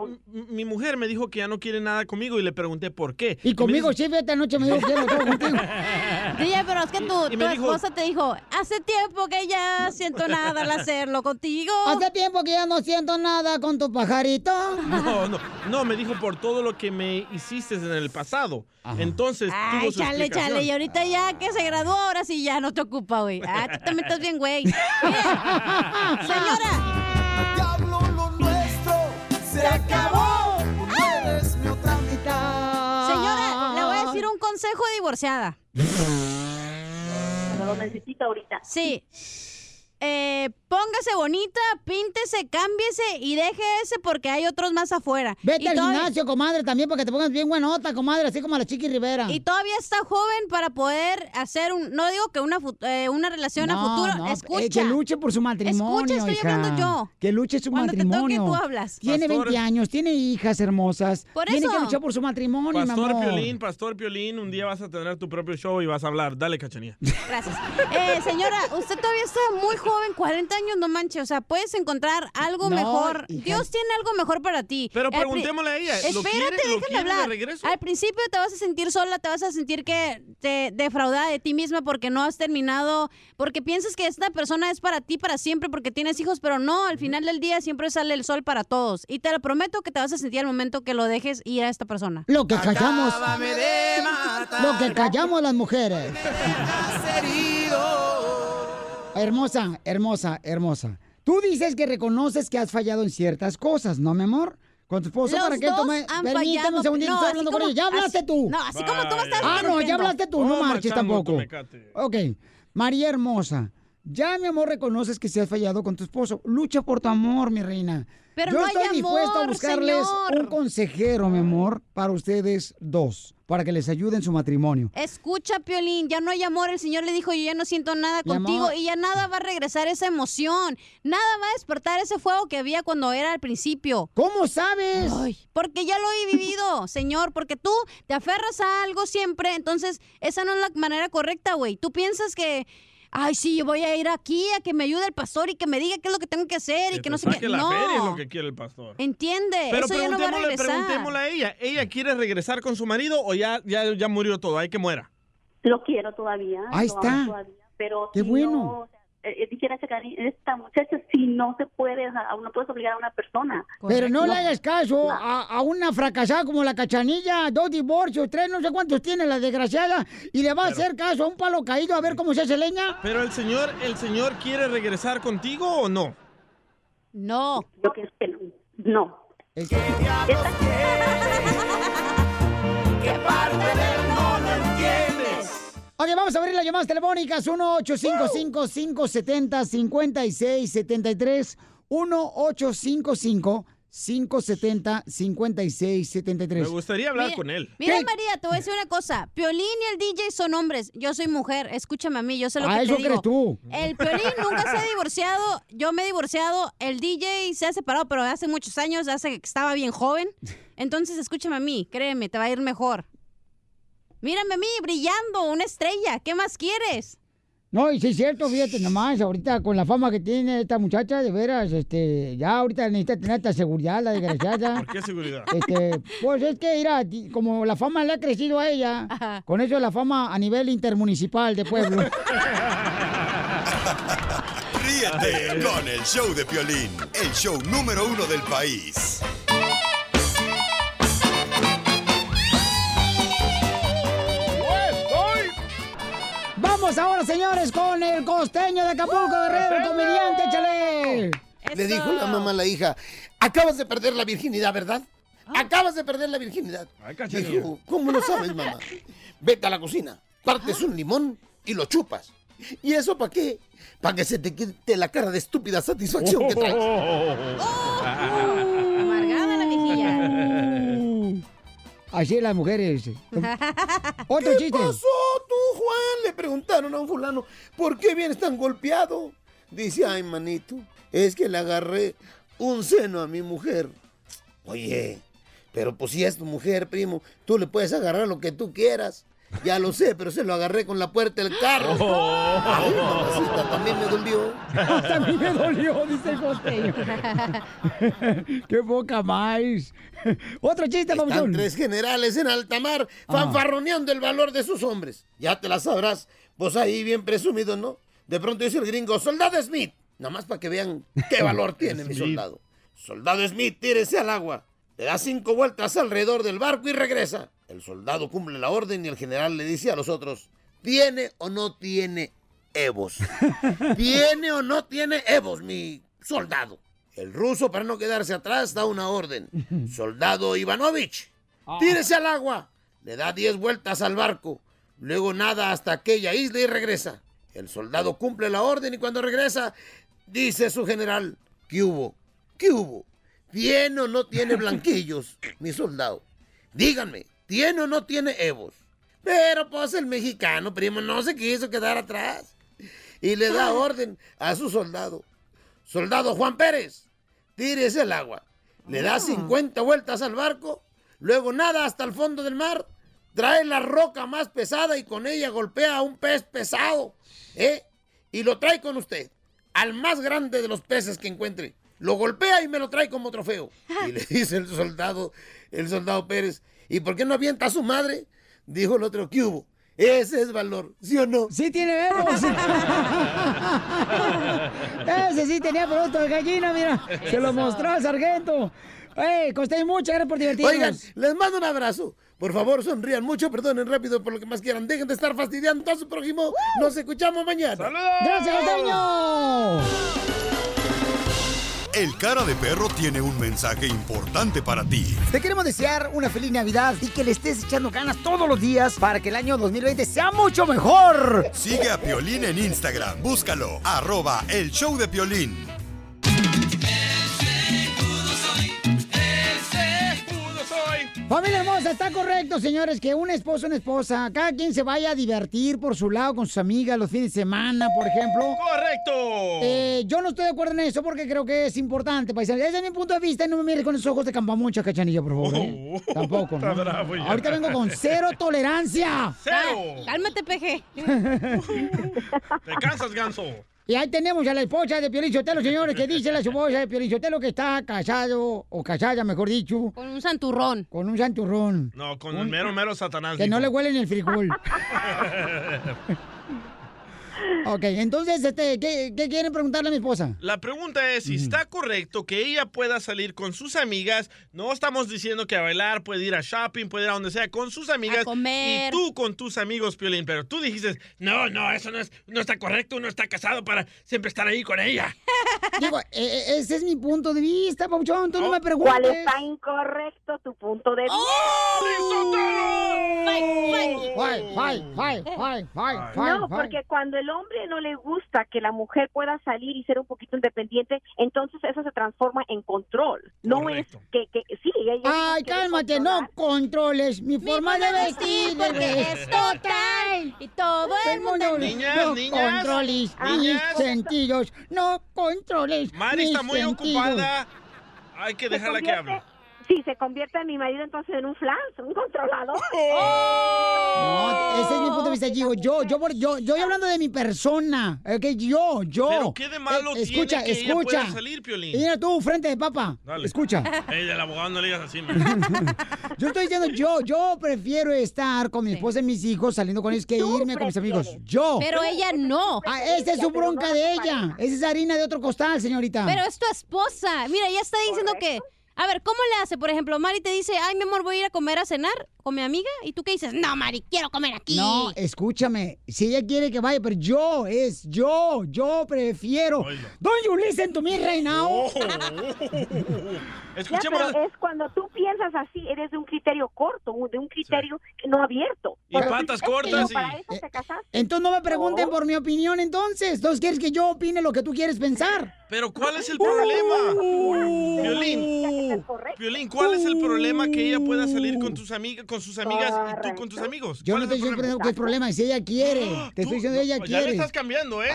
mi- mujer me dijo que ya no quiere nada conmigo y le pregunté por qué. Y conmigo dice- sí, esta noche me dijo que no todo contigo. DJ, pero es que tu, tu dijo- esposa te dijo, hace tiempo que ya siento nada al hacerlo contigo. Hace tiempo que ya no siento nada con tu pajarito. No, no, no, me dijo por todo lo que me hiciste en el pasado. Entonces Ay, tuvo su chale, explicación. chale, y ahorita ya que se graduó, ahora sí ya no te ocupa, güey. Ah, tú también estás bien, güey. Señora. Se acabó. No eres mi otra mitad. Señora, le voy a decir un consejo de divorciada. Pero lo necesito ahorita. Sí. Eh, póngase bonita, píntese, cámbiese y deje ese porque hay otros más afuera. Vete Y al todavía- gimnasio, comadre, también para que te pongas bien buenota, comadre, así como la Chiqui Rivera. Y todavía está joven para poder hacer un, no digo que una, eh, una relación a futuro, no, eh, escucha. que luche por su matrimonio, Escucha, estoy hija. hablando yo. Que luche su Cuando te toque, matrimonio. tú hablas. Tiene Pastor. 20 años, tiene hijas hermosas. Por tiene eso. que luchar por su matrimonio, mi Pastor amor. Piolín, Pastor Piolín, un día vas a tener tu propio show y vas a hablar. Dale, cachanía. Gracias. Eh, señora, usted todavía está muy joven, 40 años, no manche. O sea, puedes encontrar algo No, mejor. hija. Dios tiene algo mejor para ti. Pero Al preguntémosle a ella, ¿lo Espérate, quiere- lo déjame de hablar. regreso? Al principio te vas a sentir sola, te vas a sentir que te defraudada de ti misma porque no has terminado, porque piensas que esta persona es para ti para siempre porque tienes hijos, pero no, al final del día siempre sale el sol para todos. Y te lo prometo que te vas a sentir al momento que lo dejes ir a esta persona. Lo que callamos. Lo que callamos las mujeres. Hermosa, hermosa, hermosa. Tú dices que reconoces que has fallado en ciertas cosas, ¿no, mi amor? Con tu esposo Los para que él tome. Permítame un segundito, No, estoy hablando con ella. Ya hablaste así- tú. no, así como tú me estás Ah, no, ya hablaste tú, no marches tampoco. Ok. María hermosa. Ya, mi amor, reconoces que se has fallado con tu esposo. Lucha por tu amor, mi reina. Pero Yo no hay estoy dispuesto a amor, buscarles señor. un consejero, mi amor, para ustedes dos, para que les ayude en su matrimonio. Escucha, Piolín, ya no hay amor. El Señor le dijo, yo ya no siento nada Mi contigo amor. y ya nada va a regresar esa emoción. Nada va a despertar ese fuego que había cuando era al principio. ¿Cómo sabes? porque ya lo he vivido, Señor. Porque tú te aferras a algo siempre, entonces esa no es la manera correcta, güey. Tú piensas que ay, sí, yo voy a ir aquí a que me ayude el pastor y que me diga qué es lo que tengo que hacer y que, te no sé qué. la No. feria es lo que quiere el pastor. ¿Entiende? Pero Eso ya no va a preguntémosle, regresar. preguntémosle a ella. ¿Ella quiere regresar con su marido o ya, ya, ya murió todo? Hay que muera. Lo quiero todavía. Ahí lo está. todavía, pero Qué si bueno. no, o sea, eh, eh, dijera esta muchacha, si no se puede, o sea, no puedes obligar a una persona. Pero no le hagas caso a, a una fracasada como la cachanilla, dos divorcios, tres, no sé cuántos tiene la desgraciada, y le va a hacer caso a un palo caído a ver cómo se hace leña. Pero el señor, el señor quiere regresar contigo o no? No. Yo que que no. No. ¿Qué parte del no lo entiendes? Ok, vamos a abrir las llamadas telefónicas 1-855-570-5673. 1-855-570-5673. Me gustaría hablar Mira- con él. Mira, María, te voy a decir una cosa. Piolín y el DJ son hombres. Yo soy mujer. Escúchame a mí, yo sé lo Ah, que eso te digo. crees tú. El Piolín nunca se ha divorciado. Yo me he divorciado. El DJ se ha separado, pero hace muchos años, hace que estaba bien joven. Entonces, escúchame a mí. Créeme, te va a ir mejor. Mírame a mí, brillando, una estrella. ¿Qué más quieres? No, y sí es cierto, fíjate nomás, ahorita con la fama que tiene esta muchacha, de veras, este, ya ahorita necesita tener esta seguridad, la desgraciada. ¿Por qué seguridad? Este, pues es que, mira, como la fama le ha crecido a ella, con eso la fama a nivel intermunicipal de pueblo. Ríete con el show de Piolín, el show número uno del país. Vamos ahora, señores, con el costeño de Acapulco, Guerrero, el comediante, échale. Le dijo la mamá a la hija, acabas de perder la virginidad, ¿verdad? Acabas de perder la virginidad. Dijo, ¿cómo lo sabes, mamá? Vete a la cocina, partes un limón y lo chupas. ¿Y eso para qué? Para que se te quite la cara de estúpida satisfacción que traes. Amargada la viejilla. Así las mujeres. Otro ¿Qué chiste. pasó Le preguntaron a un fulano, ¿por qué vienes tan golpeado? Dice, ay, manito, es que le agarré un seno a mi mujer. Oye, pero pues si es tu mujer, primo, tú le puedes agarrar lo que tú quieras. Ya lo sé, pero se lo agarré con la puerta del carro. Ay, mamacita, también me dolió. También me dolió, dice el costeño. ¡Qué poca más! Otro chiste, Están tres generales en alta mar Ah. fanfarroneando el valor de sus hombres. Ya te la sabrás. Vos ahí bien presumido, ¿no? De pronto dice el gringo, soldado Smith. Nada más para que vean qué valor tiene mi soldado. Soldado Smith, tírese al agua. Le da cinco vueltas alrededor del barco y regresa. El soldado cumple la orden y el general le dice a los otros, ¿tiene o no tiene Evos? ¿Tiene o no tiene Evos, mi soldado? El ruso, para no quedarse atrás, da una orden. Soldado Ivanovich, tírese al agua. Le da diez vueltas al barco. Luego nada hasta aquella isla y regresa. El soldado cumple la orden y cuando regresa, dice su general, ¿qué hubo? ¿Qué hubo? ¿Tiene o no tiene blanquillos, mi soldado? Díganme, ¿tiene o no tiene Evos? Pero pues el mexicano, primo, no se quiso quedar atrás. Y le da orden a su soldado. Soldado Juan Pérez, tírese al agua. Le da 50 vueltas al barco, luego nada hasta el fondo del mar, trae la roca más pesada y con ella golpea a un pez pesado, ¿eh? Y lo trae con usted, al más grande de los peces que encuentre. Lo golpea y me lo trae como trofeo. Y le dice el soldado, el soldado Pérez, ¿y por qué no avienta a su madre? Dijo el otro, ¿qué hubo? Ese es valor, ¿sí o no? Sí tiene verbos. Ese sí tenía producto de gallina, mira. Se lo mostró al sargento. ¡Ey, Costeño, muchas gracias por divertirnos! Oigan, les mando un abrazo. Por favor, sonrían mucho, perdonen rápido por lo que más quieran. Dejen de estar fastidiando a su prójimo. Nos escuchamos mañana. ¡Gracias, Costeño! El cara de perro tiene un mensaje importante para ti. Te queremos desear una feliz Navidad y que le estés echando ganas todos los días para que el año 2020 sea mucho mejor. Sigue a Piolín en Instagram. Búscalo. Arroba el show de Piolín. Familia hermosa, está correcto, señores, que un esposo, una esposa, cada quien se vaya a divertir por su lado con sus amigas los fines de semana, por ejemplo. ¡Correcto! Eh, yo no estoy de acuerdo en eso porque creo que es importante, paisano. Ese es mi punto de vista y no me mires con esos ojos de campamucha, cachanilla, por favor. ¿eh? Tampoco. Está ¿no? bravo ya. Ahorita vengo con cero tolerancia. ¡Cero! Cálmate, peje. ¿Te cansas, ganso? Y ahí tenemos a la esposa de Piolín Sotelo, señores, que dice la esposa de Piolín Sotelo que está casado, o casada, mejor dicho. Con un santurrón. Con un santurrón. No, con el mero, mero Satanás. Que no le huele ni el frijol. ok, entonces, este, ¿qué, qué quieren preguntarle a mi esposa? La pregunta es si está correcto que ella pueda salir con sus amigas. No estamos diciendo que a bailar, puede ir a shopping, puede ir a donde sea, con sus amigas. comer. Y tú con tus amigos, Piolín. Pero tú dijiste, no, no, eso no, es, no está correcto. Uno está casado para siempre estar ahí con ella. Digo, eh, eh, ese es mi punto de vista, Pauchón, tú no me preguntes. ¿Cuál está incorrecto tu punto de vista? Fight, fight, fight, fight, fight, fight, No, fight. porque cuando el hombre no le gusta que la mujer pueda salir y ser un poquito independiente, entonces eso se transforma en control. No es que, que sí, ella Ay, cálmate, no controles mi forma de vestir, porque es total. Y todo el mundo... Niñas, no niñas, controles niñas. mis sentidos, no controles Mari está muy sentidos. ocupada. Hay que dejarla que hable. Sí, se convierte en mi marido entonces en un flan, un controlador. No, ese es mi punto de vista, Gigo. Yo, yo, yo, yo estoy hablando de mi persona, ¿ok? Yo, yo. Pero ¿qué de malo Eh, escucha, tiene que ella escucha. pueda salir, Piolín? Mira tú, frente de papa. Dale. Escucha. Ey, del abogado no le digas así, man. Yo estoy diciendo yo, yo prefiero estar con mi esposa y mis hijos saliendo con ellos que irme con mis amigos. Yo. Pero ella no. Ah, esa es su bronca de ella. Esa es harina de otro costal, señorita. Pero es tu esposa. Mira, ella está diciendo que. A ver, ¿cómo le hace? Por ejemplo, Mari te dice, ay, mi amor, voy a ir a comer a cenar con mi amiga. ¿Y tú qué dices? No, Mari, quiero comer aquí. No, escúchame. Si ella quiere que vaya, pero yo, es yo, yo prefiero. Don't you listen to me right now? Oh. Ya, pero es cuando tú piensas así, eres de un criterio corto, de un criterio no abierto. Y patas cortas y- Para eso te casaste. Entonces no me pregunten por mi opinión, entonces. Entonces quieres que yo opine lo que tú quieres pensar. Pero ¿cuál es el problema? Violín, Violín, ¿cuál es el problema que ella pueda salir con tus amigas, con sus amigas y tú con tus amigos? Yo no ¿Cuál te es el estoy diciendo problema? que es problema, si ella quiere. Te estoy diciendo ella Pues ya le quiere. estás cambiando, ¿eh?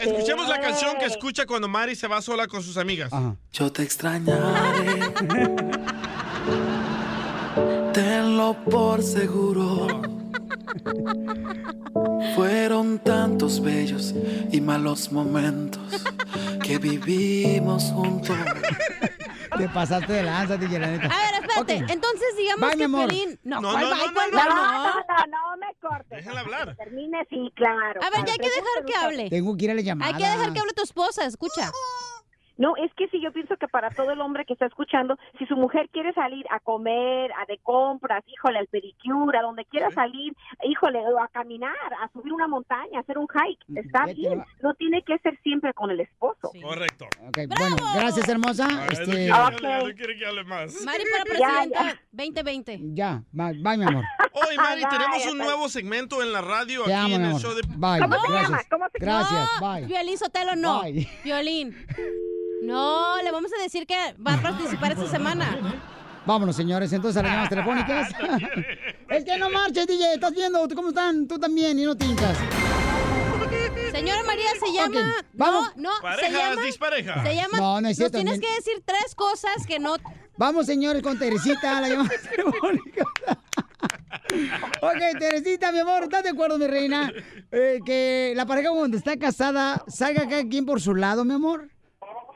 Escuchemos la canción que escucha cuando Mari se va sola con sus amigas. Yo te extrañaré. Tenlo por seguro. Fueron tantos bellos y malos momentos que vivimos juntos. Te pasaste de lanza, DJ, la neta. A ver, espérate. Entonces, digamos Bye, que. Piolín... No, No, ¿cuál no, bye? no, ¿Cuál no, no, No, no, no me cortes. Déjala hablar. Termine, sí, claro. A ver, ya hay que dejar que hable. Tengo que ir a la llamada. Hay que dejar que hable tu esposa, escucha. No, es que sí, yo pienso que para todo el hombre que está escuchando, si su mujer quiere salir a comer, a de compras, híjole, al pedicure, a donde quiera salir, híjole, o a caminar, a subir una montaña, a hacer un hike, está Vete, bien. va. No tiene que ser siempre con el esposo. Correcto. Ok, bueno, gracias, hermosa. No Este, quiere que hable, ya no quiere que hable más. Mari para Ya, presidenta 2020. ya, bye, bye, mi amor. Oye, Mari, Ay, tenemos vaya, un nuevo segmento en la radio Te aquí amo, en el show de... Bye, ¿Cómo se gracias. llama? ¿Cómo se Gracias, no, bye. Violín Sotelo no. Bye. Violín. No, le vamos a decir que va a participar esta semana. Vámonos, señores, entonces a las llamadas telefónicas. es que no marches, DJ, estás viendo ¿Tú cómo están, tú también, y no tincas. Señora María, se llama... Ok, vamos. No, no, se Parejas, llama... disparejas. Se llama... No, no es cierto, Nos tienes que decir tres cosas que no... Vamos, señores, con Teresita a la llamada telefónica. ok, Teresita, mi amor, ¿estás de acuerdo, mi reina? Eh, que la pareja cuando está casada salga cada quien por su lado, mi amor.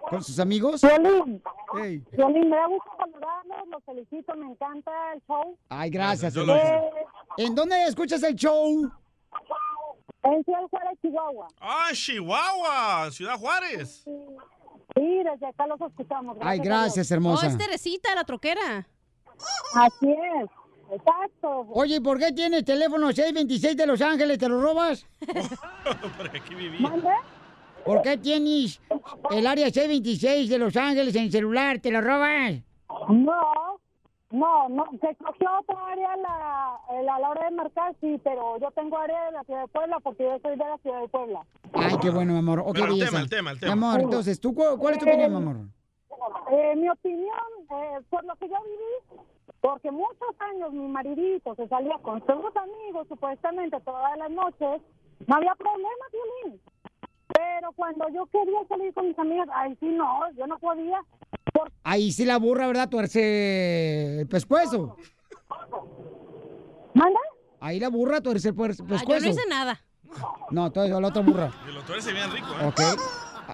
¿Con sus amigos? Violín, Ey. Violín, me da gusto saludarlos, los felicito, me encanta el show. Ay, gracias. Yo. Eh, ¿En dónde escuchas el show? en Ciudad Juárez, Chihuahua. ¡Ah, Chihuahua! Ciudad Juárez. Sí, desde acá los escuchamos. Ay, a gracias, Oh, hermosa. es Teresita, la troquera. Así es, exacto. Oye, ¿y ¿por qué tienes teléfono 626 de Los Ángeles? ¿Te lo robas? Porque aquí vivía. ¿Mande? ¿Por qué tienes el área 626 de Los Ángeles en celular? ¿Te lo robas? No, no, no, se cogió otra área la, el- a la hora de marcar, sí, pero yo tengo área de la ciudad de Puebla porque yo soy de la ciudad de Puebla. Ay, qué bueno, mi amor. Ok, Pero el tema, el tema, el tema. Mi amor, entonces, ¿tú cu- cuál es tu opinión, mi amor? Eh, mi opinión, eh, por lo que yo viví, Porque muchos años mi maridito se salía con sus amigos supuestamente todas las noches, no había problema, Violín. Pero cuando yo quería salir con mis amigas, ahí sí no, yo no podía. Ahí sí la burra, ¿verdad? Tuerce el pescuezo. ¿Manda? Ahí la burra tuerce el Ah, pescuezo. yo no hice nada. No, todo eso, la otra burra. Y lo tuerce bien rico, ¿eh? Ok.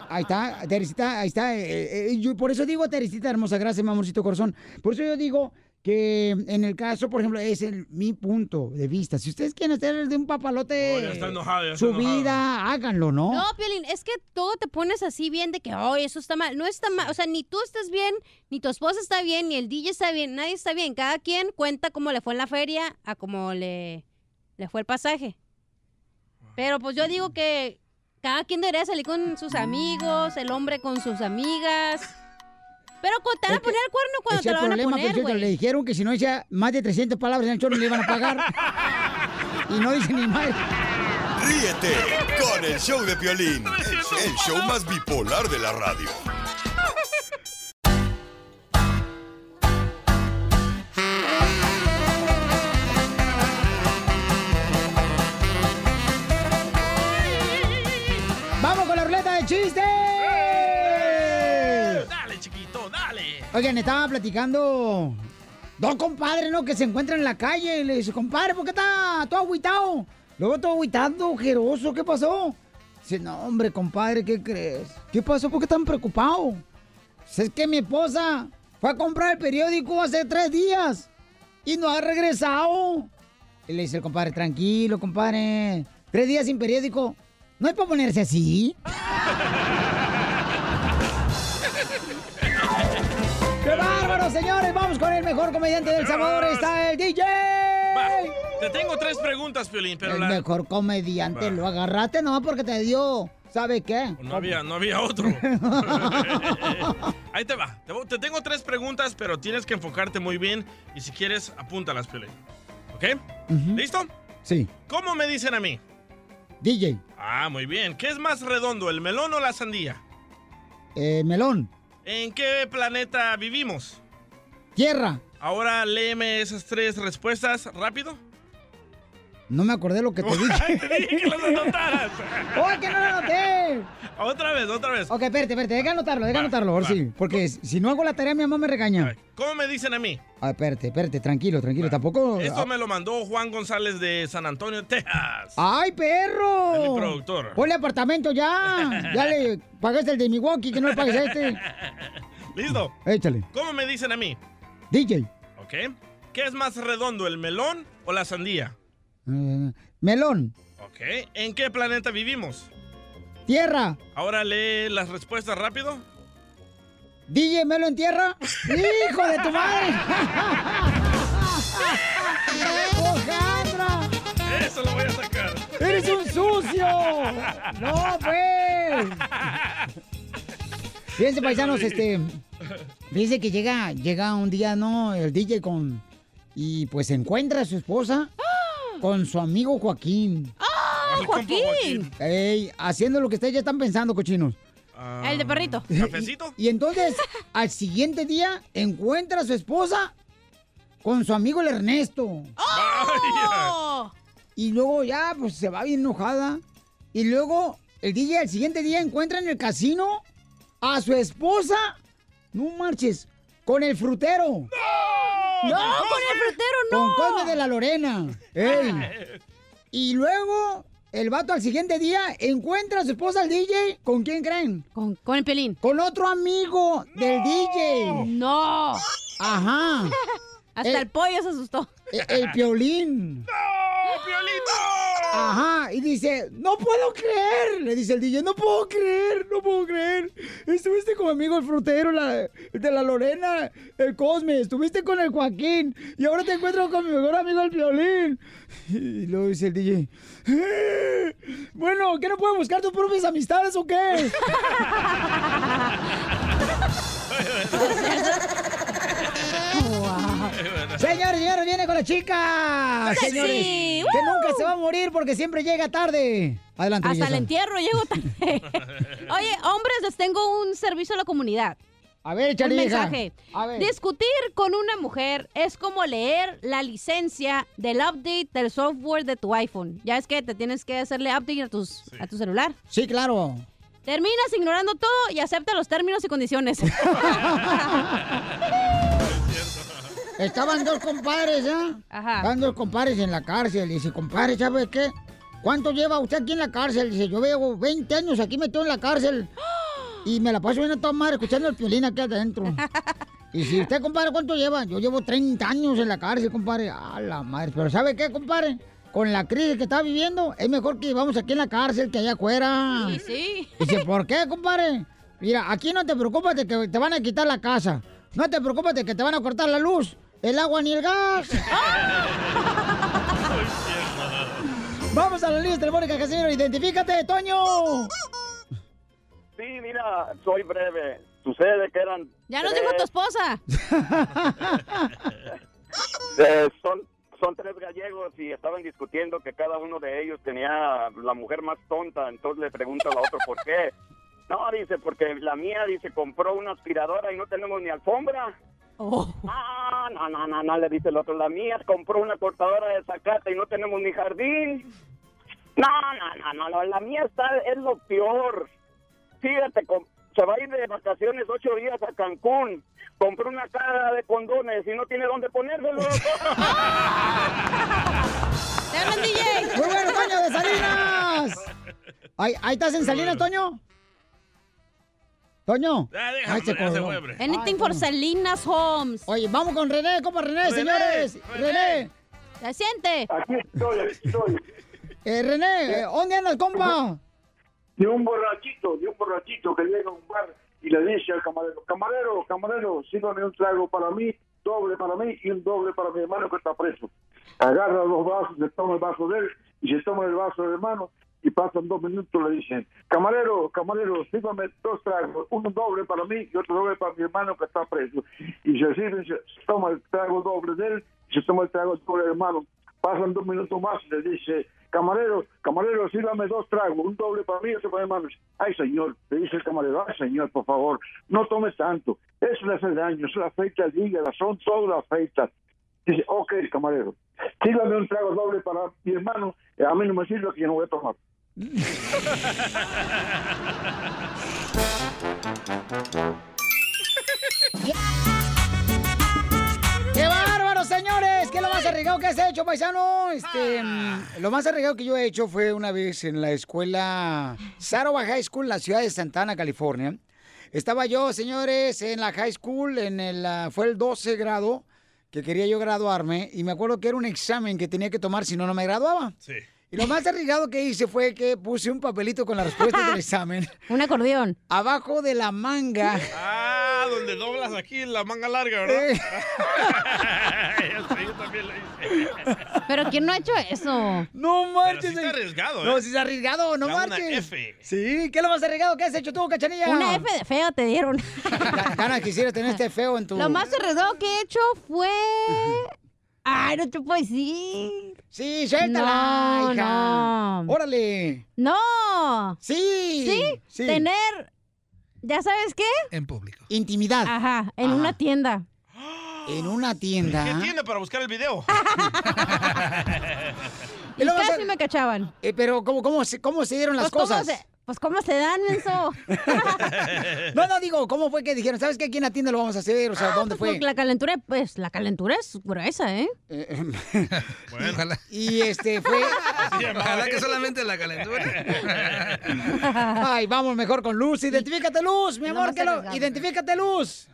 Ahí está, Teresita, ahí está. eh, eh, yo por eso digo, Teresita hermosa, gracias, mi amorcito corazón. Por eso yo digo que en el caso, por ejemplo, es el, mi punto de vista. Si ustedes quieren hacer de un papalote Oh, ya está enojado, ya está su enojado. vida, háganlo, ¿no? No, Piolín, es que todo te pones así bien de que, oh, eso está mal. No está mal. O sea, ni tú estás bien, ni tu esposa está bien, ni el DJ está bien, nadie está bien. Cada quien cuenta cómo le fue en la feria a cómo le, le fue el pasaje. Pero pues yo digo que cada quien debería salir con sus amigos, el hombre con sus amigas. Pero te van a poner el cuerno cuando te lo van a poner, Pio, le güey. dijeron que si no decía más de 300 palabras en el chorro le iban a pagar. y no dice ni más. Ríete con el show de Piolín, el show más bipolar de la radio. Oigan, estaba platicando dos compadres, ¿no? Que se encuentran en la calle. Y le dice, compadre, ¿por qué está todo agüitado? Luego todo agüitado, ojeroso, ¿qué pasó? Dice, no, hombre, compadre, ¿qué crees? ¿Qué pasó? ¿Por qué tan preocupado? Es que mi esposa fue a comprar el periódico hace tres días y no ha regresado. Y le dice el compadre, tranquilo, compadre. Tres días sin periódico. ¿No hay para ponerse así? Señores! Vamos con el mejor comediante del Salvador. Está el DJ. Te tengo tres preguntas, Piolín, pero El la- mejor comediante. Va. Lo agarraste nomás porque te dio. ¿Sabe qué? no había, no había otro. Ahí te va. Te, te tengo tres preguntas, pero tienes que enfocarte muy bien y si quieres, apúntalas, Piolín. ¿Ok? ¿Listo? Sí. ¿Cómo me dicen a mí? DJ. Ah, muy bien. ¿Qué es más redondo, el melón o la sandía? Eh, melón. ¿En qué planeta vivimos? Tierra. Ahora léeme esas tres respuestas rápido. No me acordé lo que te dije. Te dije que las anotaras. ¡Oh, que no lo anoté! Otra vez, otra vez. Ok, espérate, espérate. Deja anotarlo, deja anotarlo. Ahora va. sí. Porque si no hago la tarea, mi mamá me regaña. ¿Cómo me dicen a mí? Ah, espérate, espérate. Tranquilo, tranquilo. Tampoco. Esto me lo mandó Juan González de San Antonio, Texas. ¡Ay, perro! Es mi productor. Ponle apartamento ya. Ya le pagaste el de Milwaukee, que no le pagues a este. ¿Listo? Échale. ¿Cómo me dicen a mí? DJ. ¿Ok? ¿Qué es más redondo, el melón o la sandía? Eh, melón. ¿Ok? ¿En qué planeta vivimos? Tierra. Ahora lee las respuestas rápido. DJ Melo en tierra. ¡Hijo de tu madre! Eso lo voy a sacar. ¡Eres un sucio! ¡No, pues! Fíjense, paisanos, este. Dice que llega, llega un día, ¿no? El DJ con. Y pues encuentra a su esposa con su amigo Joaquín. ¡Ah, Joaquín! Ey, haciendo lo que ustedes ya están pensando, cochinos. El de perrito. ¿Cafecito? Y entonces, al siguiente día, encuentra a su esposa con su amigo el Ernesto. ¡Oh! Y luego ya, pues se va bien enojada. Y luego, el DJ al siguiente día encuentra en el casino a su esposa. No marches, con el frutero. ¡No! ¡Con el frutero, no! Con Cosme de la Lorena. Ey. Y luego, el vato al siguiente día encuentra a su esposa al DJ. ¿Con quién creen? Con, con el pelín. Con otro amigo del DJ. ¡No! Ajá. Hasta el pollo se asustó. El, el piolín. ¡No, Piolito! Ajá, y dice, no puedo creer, le dice el DJ, no puedo creer, no puedo creer. Estuviste con mi amigo el frutero, la, el de la Lorena, el Cosme, estuviste con el Joaquín y ahora te encuentro con mi mejor amigo el violín. Y luego dice el DJ, "Eh, bueno, ¿qué no puedo buscar tus propias amistades o qué? Señores, señores, viene con la chica. Señores, que nunca se va a morir porque siempre llega tarde. Adelante, Hasta el entierro llego tarde. Oye, hombres, les tengo un servicio a la comunidad. A ver, échale, Un mensaje. A ver. Discutir con una mujer es como leer la licencia del update del software de tu iPhone. Ya es que te tienes que hacerle update a, tus, a tu celular. Sí, claro. Terminas ignorando todo y acepta los términos y condiciones. Estaban dos compadres, ¿ya? Ajá. Estaban dos compadres en la cárcel. Dice, compadre, ¿sabe qué? ¿Cuánto lleva usted aquí en la cárcel? Dice, yo llevo 20 años aquí metido en la cárcel. Y me la paso viendo a toda madre escuchando el piolín aquí adentro. Y si usted, compadre, ¿cuánto lleva? Yo llevo 30 años en la cárcel, compadre. A la madre. Pero ¿sabe qué, compadre? Con la crisis que está viviendo, es mejor que vivamos aquí en la cárcel que allá afuera. Sí, sí. Dice, ¿por qué, compadre? Mira, aquí no te preocupes de que te van a quitar la casa. No te preocupes de que te van a cortar la luz, el agua ni el gas. Vamos a la lista telefónica, Casimiro. Identifícate, Toño. Sí, mira, soy breve. Sucede que eran... Ya nos dijo tu tres- esposa. eh, son, son tres gallegos y estaban discutiendo que cada uno de ellos tenía la mujer más tonta. Entonces le pregunta al otro, ¿por qué? No, dice, porque la mía, dice, compró una aspiradora y no tenemos ni alfombra. Ah, no, no, no, no, le dice el otro. La mía compró una cortadora de zacate y no tenemos ni jardín. No, no, no, no, no, la mía está, es lo peor. Fíjate, se va a ir de vacaciones ocho días a Cancún. Compró una caja de condones y no tiene dónde ponérselos. Muy bueno, Toño de Salinas. Ahí, ahí estás en Salinas, Toño. Toño. Ya, déjame, Ay, se ya se colgó. fue, hombre. Anything for Salinas Homes. Oye, vamos con René, ¿cómo René, René, señores? René. ¿Se siente? Aquí estoy, aquí estoy. Eh, René, eh, ¿dónde andas, compa? de un borrachito, de un borrachito que llega a un bar y le dice al camarero, camarero, camarero, sírvame un trago para mí, doble para mí y un doble para mi hermano que está preso. Agarra los vasos, se toma el vaso de él y se toma el vaso del hermano y pasan dos minutos le dicen, camarero, camarero, sírvame dos tragos, uno doble para mí y otro doble para mi hermano que está preso. Y se sirve, se toma el trago doble de él y se toma el trago doble del hermano. Pasan dos minutos más y le dice, camarero, camarero, sírvame dos tragos, un doble para mí y otro para mi hermano. Ay, señor, le dice el camarero, ay, señor, por favor, no tomes tanto. Eso le hace daño, eso le afecta al hígado, son todas las afecta. Dice, ok, camarero, sírvame un trago doble para mi hermano, a mí no me sirve que yo no voy a tomar. ¡Qué bárbaro, señores! ¿Qué es lo más arriesgado que has hecho, paisano? Este, mm, lo más arriesgado que yo he hecho fue una vez en la escuela Saroba High School, en la ciudad de Santana, California. Estaba yo, señores, en la high school, en el, ah, fue el 12 grado, que quería yo graduarme, y me acuerdo que era un examen que tenía que tomar si no, no me graduaba. Sí. Y lo más arriesgado que hice fue que puse un papelito con la respuesta del examen. Un acordeón. Abajo de la manga. Ah, donde doblas aquí la manga larga, ¿verdad? Sé, yo también lo hice. Pero ¿quién no ha hecho eso? No marches. sí está arriesgado, ¿eh? No, si es arriesgado, no Da una marches. F. Sí, ¿qué es lo más arriesgado que has hecho tú, cachanilla? Una F de feo te dieron. Gana, quisiera tener este feo en tu... Lo más arriesgado que he hecho fue... Ay, no te puedo decir. Sí, suéltala, No, hija. no. Órale. No. Sí. ¿Sí? Sí. Tener... ¿Ya sabes qué? En público. Intimidad. Ajá, en Ajá. una tienda. En una tienda. ¿Qué tiene para buscar el video? Y luego casi se- me cachaban. Eh, pero, ¿cómo, cómo, se, ¿cómo se dieron las Pues, ¿cómo cosas? se- pues, ¿cómo se dan eso? No, no, digo, ¿cómo fue que dijeron? ¿Sabes qué? Aquí en la tienda lo vamos a hacer? O sea, ¿dónde Pues, fue? porque la calentura, pues, la calentura es gruesa, ¿eh? Ojalá, Y este fue... ojalá que solamente la calentura. Ay, vamos mejor con Luz. Identifícate, Luz, mi amor. más Que lo... Identifícate, Luz.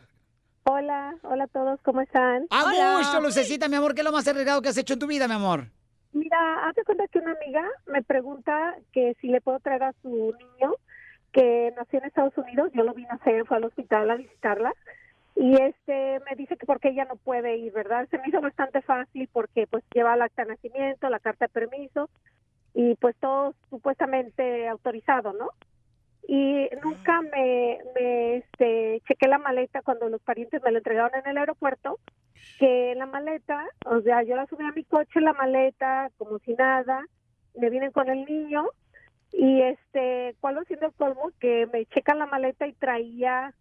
Hola, hola a todos, ¿cómo están? A Hola. gusto, Lucecita, mi amor. ¿Qué es lo más arriesgado que has hecho en tu vida, mi amor? Mira, hace cuenta que una amiga me pregunta que si le puedo traer a su niño que nació en Estados Unidos, yo lo vine a hacer, fue al hospital a visitarla y este me dice que porque ella no puede ir, ¿verdad? Se me hizo bastante fácil porque pues lleva el acta de nacimiento, la carta de permiso y pues todo supuestamente autorizado, ¿no? Y nunca me, me este, chequé la maleta cuando los parientes me lo entregaron en el aeropuerto que la maleta, o sea, yo la subí a mi coche, la maleta, como si nada, me vienen con el niño y este, ¿cuál va siendo el colmo? Que me checan la maleta y traía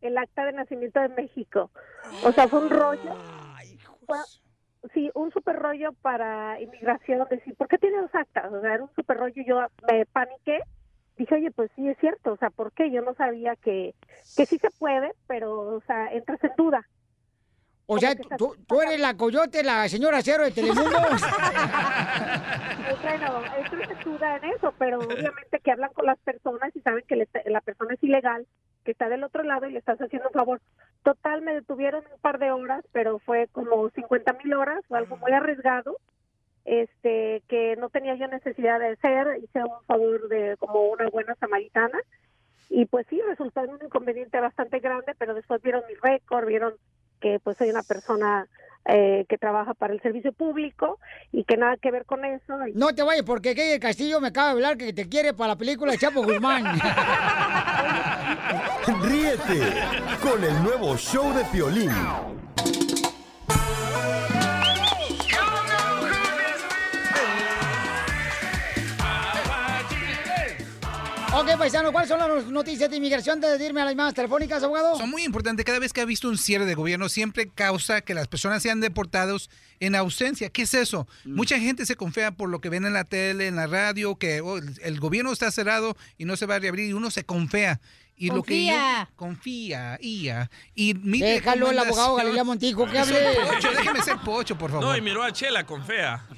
el acta de nacimiento de México. O sea, fue un rollo. Fue- sí, un super rollo para inmigración. Decir, ¿por qué tiene dos actas? O sea, era un super rollo. Yo me paniqué. Dije, oye, pues sí es cierto. O sea, ¿por qué? Yo no sabía que, que sí se puede, pero, o sea, entras en duda. O sea, tú, tú eres la coyote, la señora cero de Telemundo. Bueno, entras en duda en eso, pero obviamente que hablan con las personas y saben que la persona es ilegal, que está del otro lado y le estás haciendo un favor. Total, me detuvieron un par de horas, pero fue como 50 mil horas, fue algo muy arriesgado, este, que no tenía yo necesidad de hacer, hice un favor de como una buena samaritana. Y pues sí, resultó en un inconveniente bastante grande, pero después vieron mi récord, vieron que pues soy una persona eh, que trabaja para el servicio público y que nada que ver con eso. Y- No te vayas porque el Castillo me acaba de hablar que te quiere para la película de Chapo Guzmán. Ríete con el nuevo show de Piolín. Ok, paisano, ¿cuáles son las noticias de inmigración de irme a las llamadas telefónicas, abogado? Son muy importantes. Cada vez que ha visto un cierre de gobierno, siempre causa que las personas sean deportados en ausencia. ¿Qué es eso? Mucha gente se confía por lo que ven en la tele, en la radio, que oh, el- el gobierno está cerrado y no se va a reabrir y uno se confía. Y lo que yo- Confía. confía, ia. Y mi Déjalo, el abogado Galilea Montijo, que hable. pocho, déjeme ser pocho, por favor. No, y miró a Chela con fea.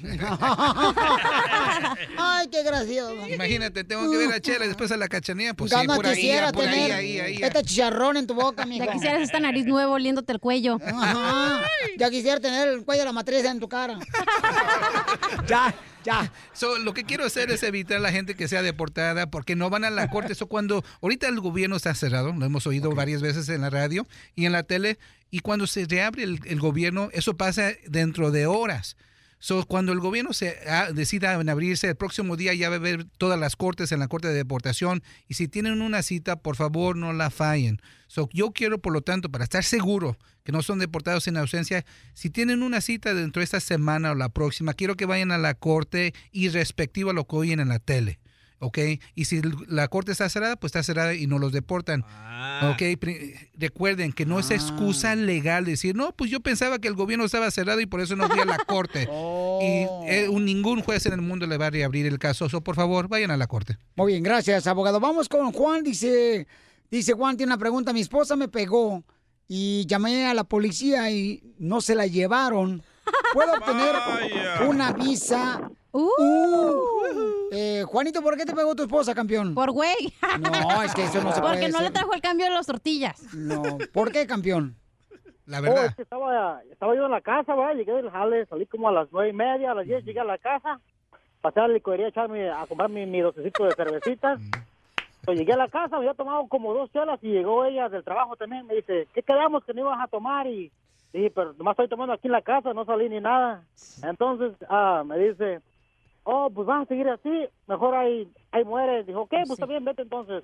Ay, qué gracioso. Imagínate, tengo que ver a Chela y después a la cachanía, pues Gama sí, por ahí, quisiera por ahí, tener ahí, ahí, ahí. este chicharrón en tu boca, mijo. Ya quisieras esta nariz nueva oliéndote el cuello. Ajá. Ya quisiera tener el cuello de la matriz en tu cara. ya, ya. So, lo que quiero hacer es evitar a la gente que sea deportada porque no van a la corte. Eso cuando ahorita el gobierno está cerrado, lo hemos oído varias veces en la radio y en la tele, y cuando se reabre el, el gobierno, eso pasa dentro de horas. So, cuando el gobierno se ah, decida en abrirse, el próximo día ya va a haber todas las cortes en la corte de deportación. Y si tienen una cita, por favor no la fallen. So, yo quiero, por lo tanto, para estar seguro que no son deportados en ausencia, si tienen una cita dentro de esta semana o la próxima, quiero que vayan a la corte y respectivo a lo que oyen en la tele. ¿Ok? Y si la corte está cerrada, pues está cerrada y no los deportan. ¿Ok? Pri- Recuerden que no es excusa legal decir, no, pues yo pensaba que el gobierno estaba cerrado y por eso no fui a la corte. Y eh, un- ningún juez en el mundo le va a reabrir el caso. So, por favor, vayan a la corte. Muy bien, gracias, abogado. Vamos con Juan. Dice, dice Juan, tiene una pregunta. Mi esposa me pegó y llamé a la policía y no se la llevaron. ¿Puedo obtener una visa? Uh. Eh, Juanito, ¿por qué te pegó tu esposa, campeón? Por güey. No, es que eso no se Porque puede no le trajo el cambio de las tortillas. No, ¿por qué, campeón? La Oh, es que estaba, estaba yo en la casa, ¿verdad? Llegué del jale, salí como a las nueve y media, a las diez llegué a la casa, pasé a la licorería a, echarme, a comprar mi, mi docecito de cervecitas. Pues llegué a la casa, me había tomado como dos chelas y llegó ella del trabajo también. Me dice, ¿qué quedamos que no ibas a tomar? Y dije, pero nomás estoy tomando aquí en la casa, no salí ni nada. Entonces, ah, me dice, oh, pues vas a seguir así, mejor ahí, ahí muere. Dijo, ok, pues está bien, vete entonces.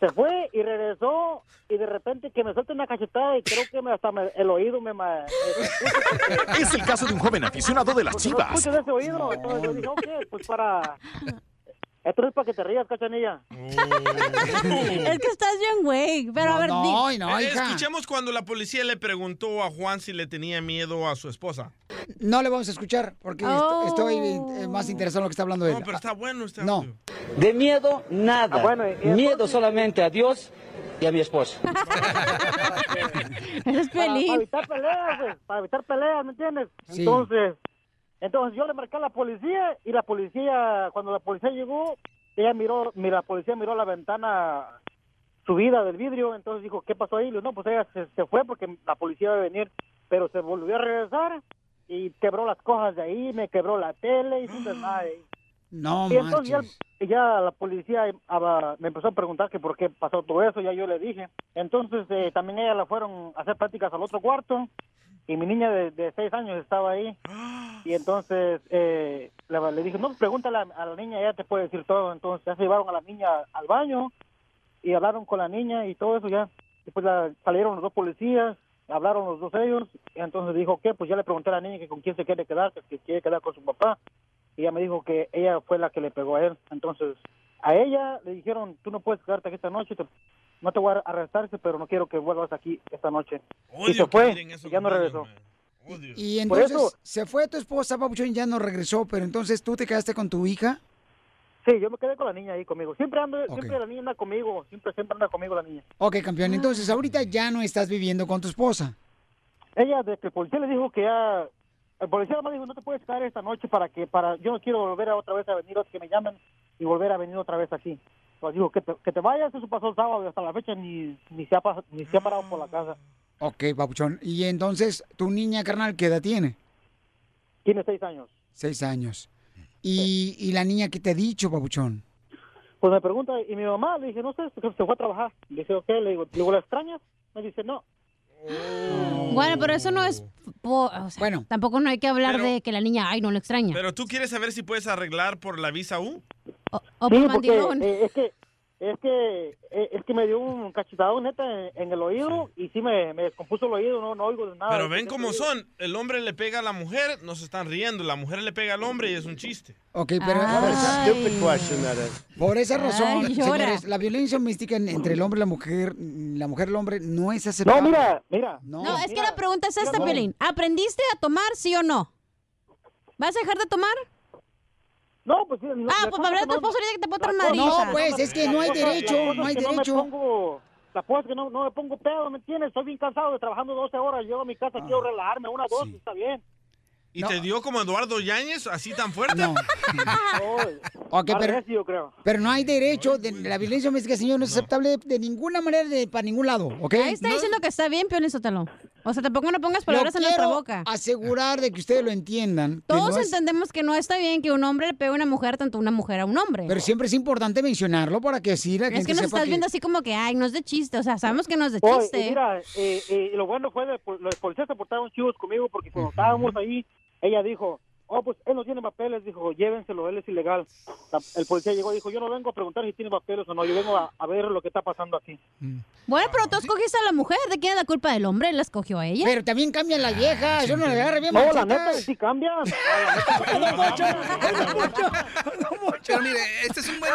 Se fue y regresó y de repente que me suelta una cachetada y creo que me, hasta me- el oído me... ma- Es el caso de un joven aficionado de las Porque no chivas. de ese oído. Entonces yo dije, ok, pues para... Esto no es para que te rías, cachanilla. es que estás bien, güey. Pero a ver, di- Eh, Escuchemos cuando la policía le preguntó a Juan si le tenía miedo a su esposa. No le vamos a escuchar porque Oh. estoy eh, más interesado en lo que está hablando él. No, pero está bueno este No. audio. De miedo, nada. Ah, bueno, miedo solamente a Dios y a mi esposa. Eres para, para evitar peleas, para evitar peleas, ¿me entiendes? Sí. Entonces, entonces yo le marqué a la policía y la policía, cuando la policía llegó, ella miró, la policía miró la ventana subida del vidrio, entonces dijo, ¿qué pasó ahí? Le digo, no, pues ella se, se fue porque la policía iba a venir, pero se volvió a regresar y quebró las cosas de ahí, me quebró la tele y un desmadre. No y entonces ya, manches. ya la policía ah, me empezó a preguntar que por qué pasó todo eso, ya yo le dije. Entonces eh, también ella la fueron a hacer prácticas al otro cuarto y mi niña de, de seis años estaba ahí. Y entonces eh, le, le dije, no, pregúntale a, a la niña, ella te puede decir todo. Entonces ya se llevaron a la niña al baño y hablaron con la niña y todo eso ya. Después la- salieron los dos policías, hablaron los dos ellos, y entonces dijo, ¿qué? Pues ya le pregunté a la niña que con quién se quiere quedar, que si quiere quedar con su papá. Y ella me dijo que ella fue la que le pegó a él. Entonces, a ella le dijeron, tú no puedes quedarte aquí esta noche, te- no te voy a arrestar, pero no quiero que vuelvas aquí esta noche. y Odio se que fue, y ya no regresó. Y Por entonces eso- se fue tu esposa, Papuchón, y ya no regresó, pero entonces tú te quedaste con tu hija. Sí, yo me quedé con la niña ahí conmigo. Siempre ando, siempre la niña anda conmigo, siempre, siempre anda conmigo la niña. Ok, campeón, entonces ahorita ya no estás viviendo con tu esposa. Ella, de que el policía le dijo que ya, el policía me dijo, no te puedes quedar esta noche para que, para, yo no quiero volver a otra vez a venir, que me llamen y volver a venir otra vez aquí. Pues dijo, que te, que te vayas, eso pasó el sábado y hasta la fecha ni, ni, se ha, ni se ha parado por la casa. Ok, Papuchón. Y entonces, ¿tu niña, carnal, qué edad tiene? Tiene seis años. Seis años. ¿Y, y la niña qué te ha dicho, Papuchón? Pues me pregunta, y mi mamá, le dije, no sé, se fue a trabajar. Le dije, ok, le digo, le digo, ¿la extrañas? Me dice, no. Bueno, pero eso no es... o sea, bueno. Tampoco no hay que hablar Pero- de que la niña, ay, no lo extraña. Pero tú quieres saber si puedes arreglar por la visa U. O Sí, por porque eh, es que es que eh, es que me dio un cachetadón neta en, en el oído y sí me, me descompuso el oído, no, no oigo de nada. Pero ven cómo son. El hombre le pega a la mujer, no se están riendo. La mujer le pega al hombre y es un chiste. Ok, pero por esa, por esa razón, Ay, señores, la violencia doméstica en- entre el hombre y la mujer, la mujer y el hombre, no es aceptable. No, mira, mira. No, es que la pregunta es esta, no. Piolín. ¿Aprendiste a tomar, sí o no? ¿Vas a dejar de tomar? No, pues... Ah, pues para hablar a tu esposo ahorita que te puedo traer madriza. No, pues, es que no hay derecho, no hay derecho. la cosa es que no, no me pongo pedo, ¿me entiendes? Estoy bien cansado de trabajando 12 horas. Llego a mi casa, quiero relajarme, una, dos, está bien. ¿Y te dio como Eduardo Yáñez, así tan fuerte? No. Ok, Al pero, yo creo. pero no hay derecho, de, la violencia doméstica, señor, no es aceptable de ninguna manera, de, para ningún lado, ¿ok? Ahí está diciendo que está bien, Piolín Sotelo. O sea, tampoco no pongas palabras Lo en nuestra boca. asegurar de que ustedes lo entiendan. Todos no es- entendemos que no está bien que un hombre le pegue a una mujer, tanto una mujer a un hombre. Pero siempre es importante mencionarlo para que así la es gente que nos sepa estás que... viendo así como que, ay, no es de chiste. O sea, sabemos que no es de Oye, chiste. y mira, eh, eh, lo bueno fue, de, los policías se portaron chivos conmigo porque cuando estábamos ahí, ella dijo, oh, pues él no tiene papeles, dijo, llévenselo, él es ilegal. La- el policía llegó y dijo, yo no vengo a preguntar si tiene papeles o no, yo vengo a, a ver lo que está pasando aquí. Bueno, pero tú escogiste a la mujer. ¿De quién es la culpa del hombre? ¿La escogió a ella? Pero también cambian las viejas. Yo no le agarro bien No, la machitas. neta, sí cambian. Pero mire, este es un buen,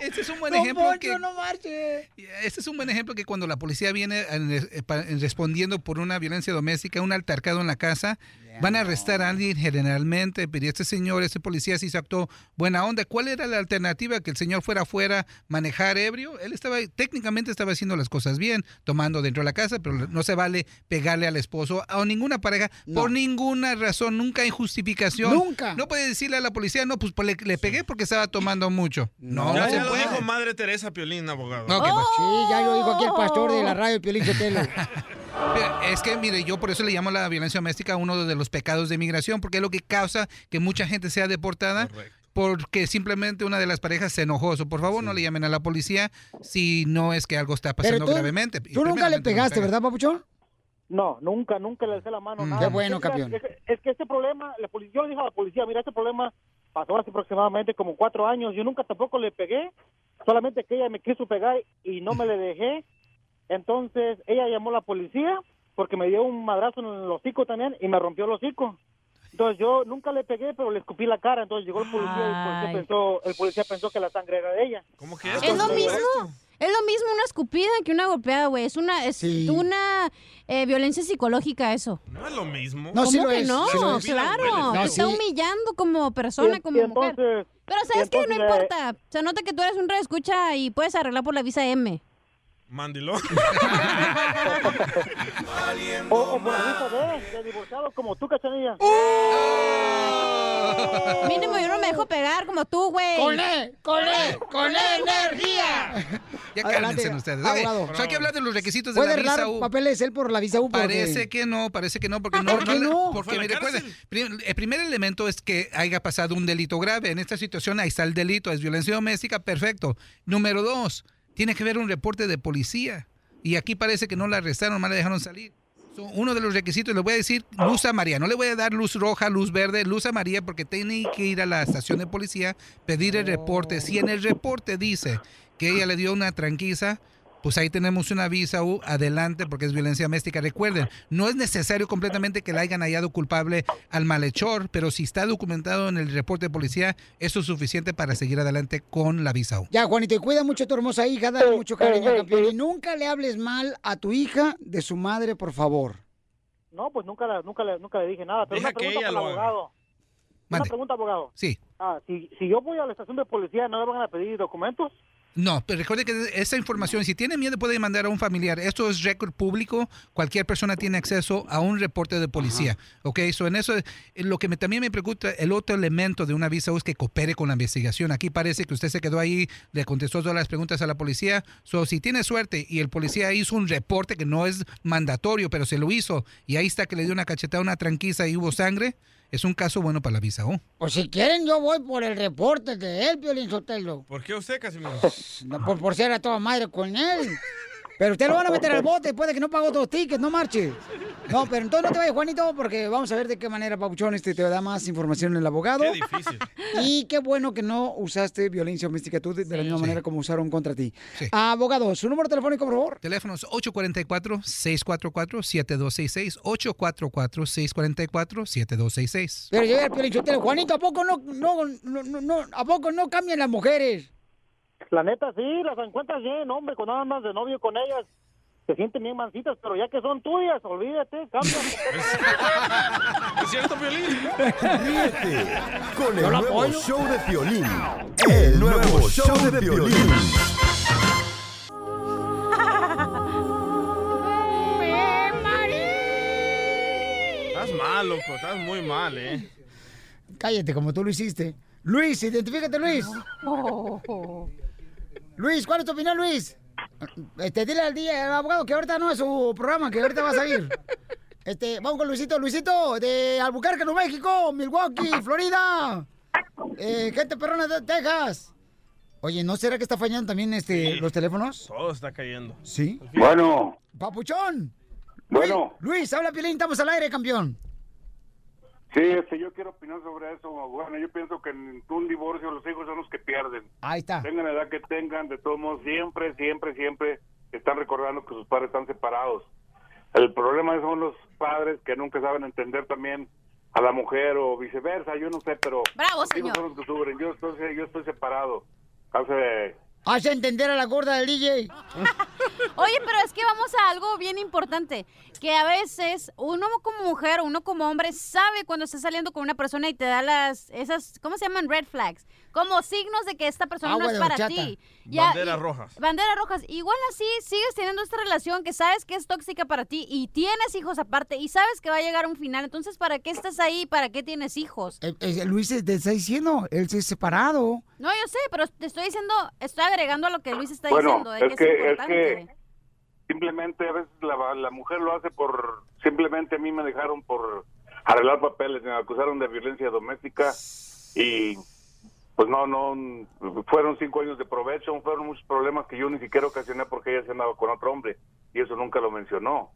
este es un buen ejemplo Poncho, que no marche. este es un buen ejemplo que cuando la policía viene en- eh, respondiendo por una violencia doméstica, un altercado en la casa, van a arrestar a alguien generalmente, pero este señor, este policía sí se actuó buena onda. ¿Cuál era la alternativa? Que el señor fuera afuera, manejar ebrio. Él estaba, técnicamente estaba haciendo las cosas bien, tomando dentro de la casa, pero no se vale pegarle al esposo o ninguna pareja por ninguna razón, nunca hay justificación. Nunca. No puede decirle a la policía, no, pues, pues, le, le pegué porque estaba tomando mucho. No, ya no se ya lo dijo Madre Teresa Piolín, abogado. No, que pues- Sí, ya lo dijo aquí el pastor de la radio, Piolín Sotelo. Es que, mire, yo por eso le llamo la violencia doméstica uno de los pecados de migración, porque es lo que causa que mucha gente sea deportada. Porque simplemente una de las parejas se enojó. So, por favor, no le llamen a la policía si no es que algo está Pero pasando tú, gravemente. Tú nunca le no pegaste. ¿verdad, papuchón? No, nunca, nunca le alcé la mano. Mm, nada. qué bueno, Es que, campeón. Es, es que este problema, la poli- yo le dije a la policía, mira, este problema pasó hace aproximadamente como cuatro años. Yo nunca tampoco le pegué, solamente que ella me quiso pegar y no me le dejé. Entonces ella llamó a la policía porque me dio un madrazo en el hocico también y me rompió el hocico. Entonces yo nunca le pegué, pero le escupí la cara. Entonces llegó el policía y el policía pensó, el policía pensó que la sangre era de ella. ¿Cómo que Es lo mismo. Es lo mismo una escupida que una golpeada, güey. Es una, es una eh, violencia psicológica eso. No es lo mismo. ¿Cómo que no? claro. No, te está sí. humillando como persona, Y- como y mujer. entonces- Pero sabes que no importa. Se nota que tú eres un reescucha y puedes arreglar por la visa M. Mandilón. O, o vista de, de divorciado como tú, cachanilla. Mínimo yo no me dejo pegar como tú, güey. ¡Con él! ¡Con él! ¡Con él, energía! Ya Adelante, cálmense ustedes. abogado. Hay que hablar de los requisitos de ¿Puede la visa U. papeles él por la visa U? Porque- Parece que no, parece que no, porque no. ¿Por qué no? Porque Fue a la mire, recuerde, cárcel. prim- el primer elemento es que haya pasado un delito grave. En esta situación ahí está el delito, es violencia doméstica, perfecto. Número dos, tiene que haber un reporte de policía. Y aquí parece que no la arrestaron, más la dejaron salir. So, uno de los requisitos, le voy a decir luz amarilla. No le voy a dar luz roja, luz verde, luz amarilla, porque tiene que ir a la estación de policía, pedir el reporte. Si en el reporte dice que ella le dio una tranquiza, pues ahí tenemos una visa U adelante porque es violencia doméstica. Recuerden, no es necesario completamente que la hayan hallado culpable al malhechor, pero si está documentado en el reporte de policía, eso es suficiente para seguir adelante con la visa U. Ya, Juanito, y cuida mucho a tu hermosa hija, dale mucho cariño, campeón. Y nunca le hables mal a tu hija de su madre, por favor. No, pues nunca, la- nunca, le, nunca le dije nada. Pero Deja una que pregunta ella para el abogado. Una pregunta, abogado. Sí. Ah, si, si yo voy a la estación de policía, ¿no me van a pedir documentos? No, pero recuerde que esa información, si tiene miedo, puede mandar a un familiar. Esto es récord público. Cualquier persona tiene acceso a un reporte de policía. Ok, so en eso, eh, lo que me- también me preocupa, el otro elemento de una visa es que coopere con la investigación. Aquí parece que usted se quedó ahí, le contestó todas las preguntas a la policía. So, si tiene suerte y el policía hizo un reporte que no es mandatorio, pero se lo hizo, y ahí está que le dio una cachetada una tranquiza y hubo sangre, es un caso bueno para la visa O. O si quieren, yo voy por el reporte de él, Piolín Sotelo. ¿Por qué usted, Casimiro? No, por, por ser a toda madre con él. Pero usted lo van a meter al bote después de que no pagó dos tickets, no marche. No, pero entonces no te vayas, Juanito, porque vamos a ver de qué manera, Papuchón, este te da más información el abogado. Qué difícil. Y qué bueno que no usaste violencia doméstica tú de, de la misma manera como usaron contra ti. Abogado, su número telefónico, por favor. Teléfonos 844-644-7266, 844-644-7266. Pero yo el Piolín Sotelo, Juanito, ¿a poco no, no, no, no, a poco no cambian las mujeres? La neta, sí, las encuentras bien, hombre, cuando andas de novio con ellas. Se sienten bien mancitas, pero ya que son tuyas, olvídate, cambian. ¿Es cierto, Piolín? Ríete con el nuevo apoyo. show de Piolín. El nuevo show de Piolín. Estás mal, loco. Estás muy mal, ¿eh? Cállate, como tú lo hiciste. Luis, identifícate, Luis. Luis, ¿cuál es tu opinión, Luis? Este, dile al día, abogado, que ahorita no es su programa, que ahorita va a salir. Este, vamos con Luisito. Luisito, de Albuquerque, Nuevo México, Milwaukee, Florida. Eh, gente perrona de Texas. Oye, ¿no será que está fallando también este, los teléfonos? Todo está cayendo. Sí. Bueno. Papuchón. Bueno. Luis, Luis, habla Piolín, estamos al aire, campeón. Sí, este, yo quiero opinar sobre eso. Bueno, yo pienso que en un divorcio los hijos son los que pierden. Ahí está. Tengan la edad que tengan, de todos modos, siempre, siempre, siempre están recordando que sus padres están separados. El problema son los padres que nunca saben entender también a la mujer o viceversa, yo no sé, pero Bravo, los hijos señor. son los que sufren. Yo estoy, yo estoy separado. Hace Hace entender a la gorda del DJ. Oye, pero es que vamos a algo bien importante, que a veces uno como mujer, uno como hombre sabe cuando está saliendo con una persona y te da las esas ¿cómo se llaman? red flags, como signos de que esta persona Agua no es para ti. Banderas rojas. Banderas rojas. Igual así sigues teniendo esta relación que sabes que es tóxica para ti y tienes hijos aparte y sabes que va a llegar un final. Entonces, ¿para qué estás ahí? ¿Para qué tienes hijos? Eh, eh, Luis te está diciendo, él se ha separado. No, yo sé, pero te estoy diciendo, estoy agregando a lo que Luis está Bueno, diciendo, de es que, que, es es importante. que simplemente a veces la, la mujer lo hace por, simplemente a mí me dejaron por arreglar papeles, me acusaron de violencia doméstica y pues no, no, fueron cinco años de provecho, fueron muchos problemas que yo ni siquiera ocasioné porque ella se andaba con otro hombre y eso nunca lo mencionó.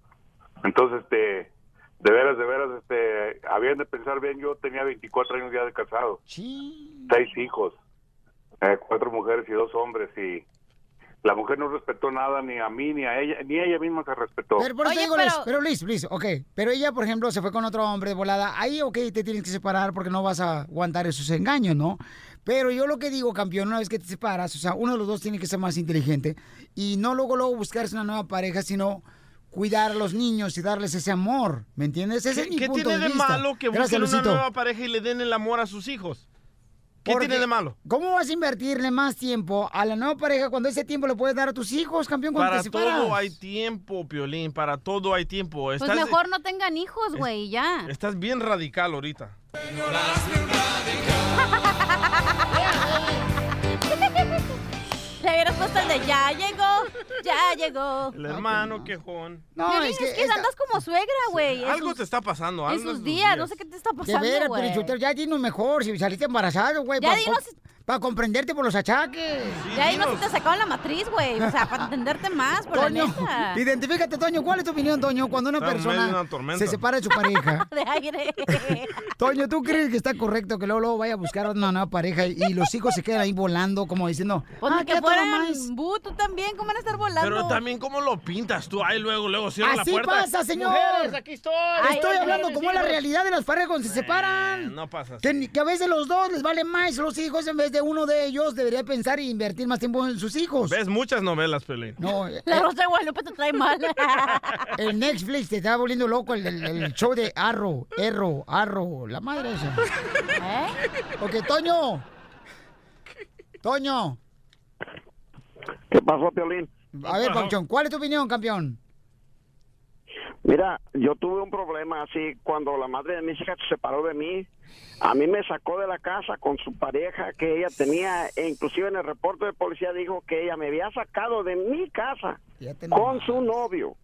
Entonces, este, de veras, de veras, este, habían de pensar bien, yo tenía 24 años ya de casado, seis hijos, eh, cuatro mujeres y dos hombres y la mujer no respetó nada ni a mí ni a ella, ni ella misma se respetó. Pero, por eso te digo, pero Luis, Luis, ok. Pero ella, por ejemplo, se fue con otro hombre de volada. Ahí, ok, te tienes que separar porque no vas a aguantar esos engaños, ¿no? Pero yo lo que digo, campeón, una vez que te separas, o sea, uno de los dos tiene que ser más inteligente y no luego, luego buscarse una nueva pareja, sino cuidar a los niños y darles ese amor, ¿me entiendes? Ese es ¿Qué, mi qué punto tiene de, vista. malo que Gracias, busquen una nueva pareja y le den el amor a sus hijos? ¿Qué Porque, tiene de malo? ¿Cómo vas a invertirle más tiempo a la nueva pareja cuando ese tiempo le puedes dar a tus hijos, campeón, cuando Para te todo hay tiempo, Piolín, para todo hay tiempo. Pues Estás, mejor no tengan hijos, güey, ya. estás bien radical ahorita. Le hubieras puesto el de ya llegó, ya llegó. El hermano quejón. No, Piolín, es es que que, andas como suegra, güey. en Algo sus- te está pasando. En algo sus en días, no sé qué te está De pasando, veras, güey. pero ya dinos mejor, si saliste embarazado, güey. Ya pa- dinos- pa- para comprenderte por los achaques. Y ahí no se te sacaban la matriz, güey. O sea, para entenderte más, por Toño, la neta. identifícate, Toño. ¿Cuál es tu opinión, Toño, cuando una persona una se separa de su pareja? De aire. Toño, ¿tú crees que está correcto que luego, luego vaya a buscar una nueva pareja y, y los hijos se quedan ahí volando como diciendo, Pues ah, que fueran más"? bu, tú también, ¿cómo van a estar volando? Pero también, ¿cómo lo pintas tú? Ahí luego, luego cierra la Así puerta. pasa, señor. Mujeres, aquí estoy. Estoy Ay, hablando ay, como es la realidad de las parejas cuando se separan. No pasa así. Que, a veces los dos les valen más los hijos en vez de uno de ellos debería pensar y invertir más tiempo en sus hijos. Ves muchas novelas, Pelín. No, eh, La Rosa de Guadalupe te trae mal. el Netflix te está volviendo loco el, el- el show de Arro, Erro, Arro, la madre esa. ¿Eh? Ok, Toño. Toño. ¿Qué pasó, Piolín? A ver, Pauchón, ¿cuál es tu opinión, campeón? Mira, yo tuve un problema así cuando la madre de mis hijas se separó de mí. A mí me sacó de la casa con su pareja que ella tenía, e inclusive en el reporte de policía dijo que ella me había sacado de mi casa con su novio.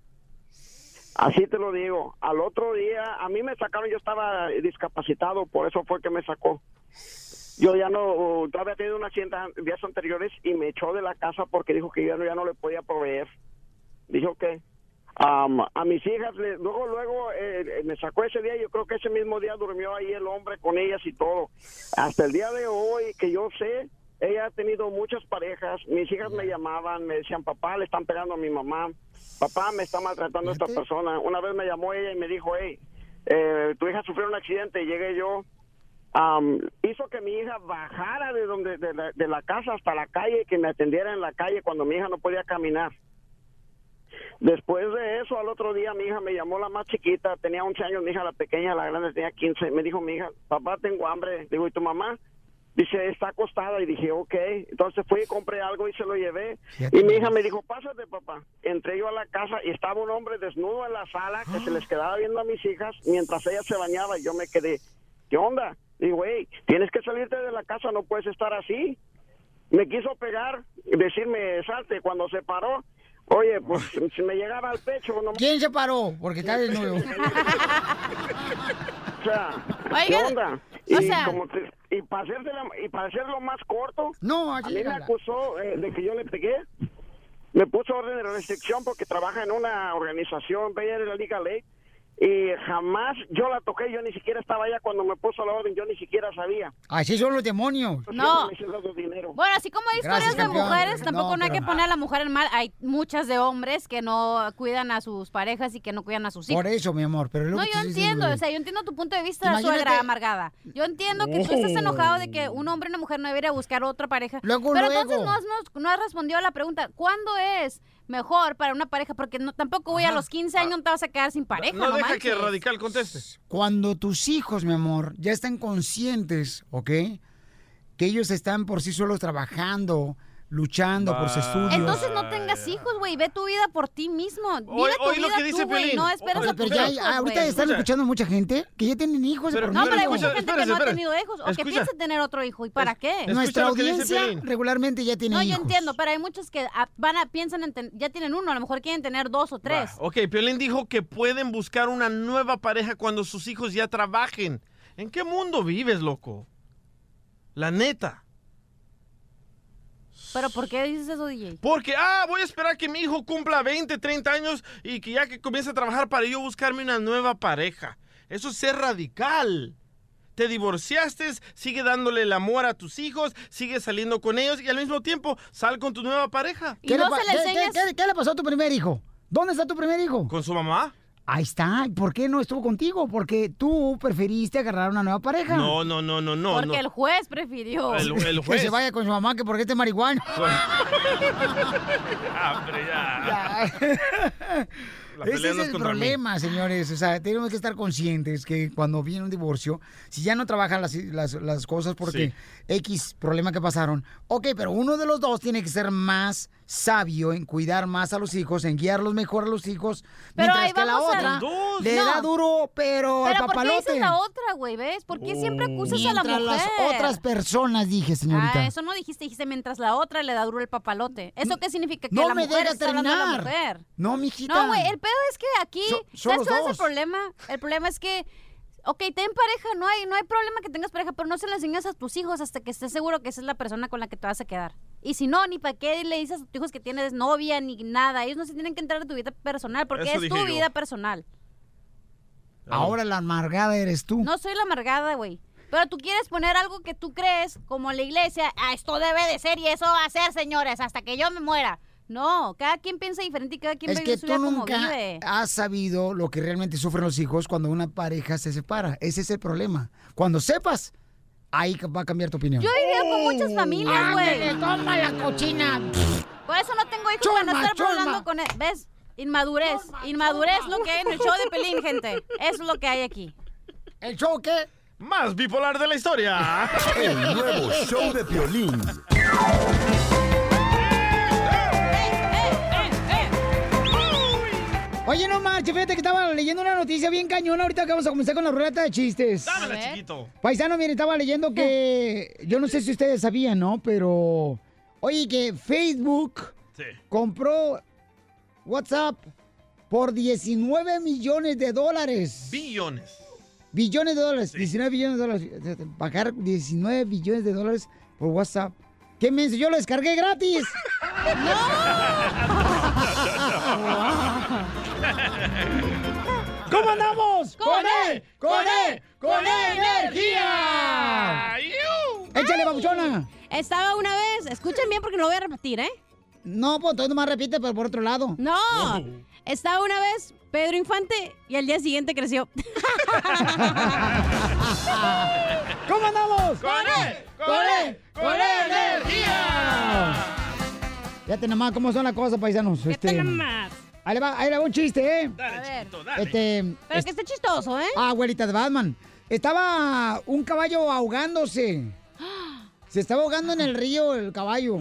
Así te lo digo. Al otro día, a mí me sacaron, yo estaba discapacitado, por eso fue que me sacó. Yo ya no, yo había tenido un accidente días anteriores y me echó de la casa porque dijo que yo no- ya no le podía proveer. Dijo que am, a mis hijas, le- luego, luego eh, eh, me sacó ese día, yo creo que ese mismo día durmió ahí el hombre con ellas y todo. Hasta el día de hoy, que yo sé, ella ha tenido muchas parejas, mis hijas me llamaban, me decían, papá, le están pegando a mi mamá, papá, me está maltratando esta persona. Una vez me llamó ella y me dijo, hey, eh, tu hija sufrió un accidente y llegué yo. am, hizo que mi hija bajara de donde de la, de la casa hasta la calle y que me atendiera en la calle cuando mi hija no podía caminar. Después de eso, al otro día mi hija me llamó la más chiquita, tenía 11 años, mi hija la pequeña, la grande tenía 15. Me dijo mi hija, papá, tengo hambre. Digo, ¿y tu mamá? Dice, está acostada. Y dije, ok. Entonces fui y compré algo y se lo llevé. Y mi hija me dijo, pásate, papá. Entré yo a la casa y estaba un hombre desnudo en la sala que se les quedaba viendo a mis hijas mientras ella se bañaba y yo me quedé, ¿qué onda? Digo, hey, tienes que salirte de la casa, no puedes estar así. Me quiso pegar, decirme, salte. Cuando se paró, oye, pues si me llegaba al pecho, no ¿Quién se paró? Porque está desnudo. O sea, ¿qué onda? o Y, sea- como te- y para hacérsela- y para hacerlo más corto, no, a mí me acusó eh, de que yo le pegué. Me puso orden de restricción porque trabaja en una organización, veía de la Liga Ley, y jamás yo la toqué, yo ni siquiera estaba allá cuando me puso la orden, yo ni siquiera sabía. Así son los demonios. No. Bueno, así como hay historias Gracias, de campeón. mujeres, tampoco No, no, hay que poner a la mujer en mal. Hay muchas de hombres que no cuidan a sus parejas y que no cuidan a sus hijos. Por eso, mi amor. Pero es lo No, que yo estoy diciendo, entiendo, o sea, yo entiendo tu punto de vista de Imagínate- suegra amargada. Yo entiendo que tú estás enojado de que un hombre y una mujer no debería buscar otra pareja. Luego, Pero luego. entonces no has, no has respondido a la pregunta, ¿cuándo es mejor para una pareja? Porque no, tampoco voy a los 15 años, no te vas a quedar sin pareja, no, No deja que. Radical conteste. Cuando tus hijos, mi amor, ya están conscientes, ¿ok? Que ellos están por sí solos trabajando, luchando por sus estudios. Entonces no tengas hijos, güey, ve tu vida por ti mismo. Vive tu oye lo vida que dice tú, güey, no esperes Oye, a pero ya, hijos, ahorita están escuchando mucha gente que ya tienen hijos. No, pero hay mucha gente que no ha tenido hijos o que piensa tener otro hijo. ¿Y para qué? Nuestra audiencia regularmente ya tiene No, yo hijos. entiendo, pero hay muchos que van a, piensan en ten- ya tienen uno, a lo mejor quieren tener dos o tres. Ok, Piolín dijo que pueden buscar una nueva pareja cuando sus hijos ya trabajen. ¿En qué mundo vives, loco? La neta. Pero ¿por qué dices eso, DJ? Porque, ah, voy a esperar que mi hijo cumpla 20, 30 años y que ya que comience a trabajar para yo buscarme una nueva pareja. Eso es ser radical. Te divorciaste, sigue dándole el amor a tus hijos, sigue saliendo con ellos y al mismo tiempo sal con tu nueva pareja. ¿Qué, le, pa- qué- qué- qué- qué le pasó a tu primer hijo? ¿Dónde está tu primer hijo? ¿Con su mamá? Ahí está. ¿Por qué no estuvo contigo? Porque tú preferiste agarrar una nueva pareja. No, no, no, no, no. Porque no. el juez prefirió. El- el Que juez. se vaya con su mamá, que porque este marihuana. Ah, hombre, ya. La Ese es el mí. problema, señores. O sea, tenemos que estar conscientes que cuando viene un divorcio, si ya no trabajan las, las- las cosas porque X problema que pasaron, ok, pero uno de los dos tiene que ser más sabio en cuidar más a los hijos, en guiarlos mejor a los hijos, Pero mientras que la otra le No. da duro, pero, al Pero ¿por qué papalote. dices la otra, güey? ¿Ves? ¿Por qué siempre acusas a la Mientras mujer? las otras personas, dije, señorita. Ah, eso no dijiste, dijiste mientras la otra le da duro el papalote. ¿Eso qué significa? Que no la me mujer está hablando de la terminar. mujer. No, mijita. No, güey, el pedo es que aquí, So- son ¿sabes los cuál es el problema? El problema es que ok, ten pareja, no hay, no hay problema que tengas pareja, pero no se la enseñas a tus hijos hasta que estés seguro que esa es la persona con la que te vas a quedar. Y si no, ni para qué le dices a tus hijos que tienes novia ni nada. Ellos no se tienen que entrar a tu vida personal porque Eso es tu yo. vida personal. Ahora la amargada eres tú. No soy la amargada, güey. Pero tú quieres poner algo que tú crees, como la iglesia, ah, esto debe de ser y eso va a ser, señores, hasta que yo me muera. No, cada quien piensa diferente y cada quien Es vive que su tú vida como nunca vive. has sabido lo que realmente sufren los hijos cuando una pareja se separa. Ese es el problema. Cuando sepas, ahí va a cambiar tu opinión. Yo he vivido con muchas familias, güey. Toma la cochina. Por eso no tengo hijos para no estar hablando con él. ¿Ves? Inmadurez. Inmadurez lo que hay en el show de Pelín, gente. Eso es lo que hay aquí. ¿El show qué? Más bipolar de la historia. El nuevo show de Piolín. Oye, no marches, fíjate que estaba leyendo una noticia bien cañona ahorita que vamos a comenzar con la ruleta de chistes. Dámela, chiquito. Paisano, miren, estaba leyendo que, yo no sé si ustedes sabían, ¿no? Pero, oye, que Facebook Sí. compró WhatsApp por 19 millones de dólares. Billones. Billones de dólares, 19 billones de dólares. Pagar 19 billones de dólares por WhatsApp. ¿Qué menso? Yo lo descargué gratis. ¿Cómo andamos? ¡Con él! ¡Con él! ¡Con energía! ¡Échale, babuchona! Estaba una vez, escuchen bien porque no lo voy a repetir, ¿eh? No, pues todo nomás repite, pero por otro lado. No, estaba una vez Pedro Infante y al día siguiente creció. ¿Cómo andamos? ¡Con él! ¡Con él! ¡Con energía! Fíjate nomás cómo son las cosas, paisanos. Este, nomás. Ahí le va, ahí le va un chiste, ¿eh? A ver. Este, Pero que esté chistoso, ¿eh? Ah, abuelita de Batman. Estaba un caballo ahogándose. Se estaba ahogando en el río el caballo.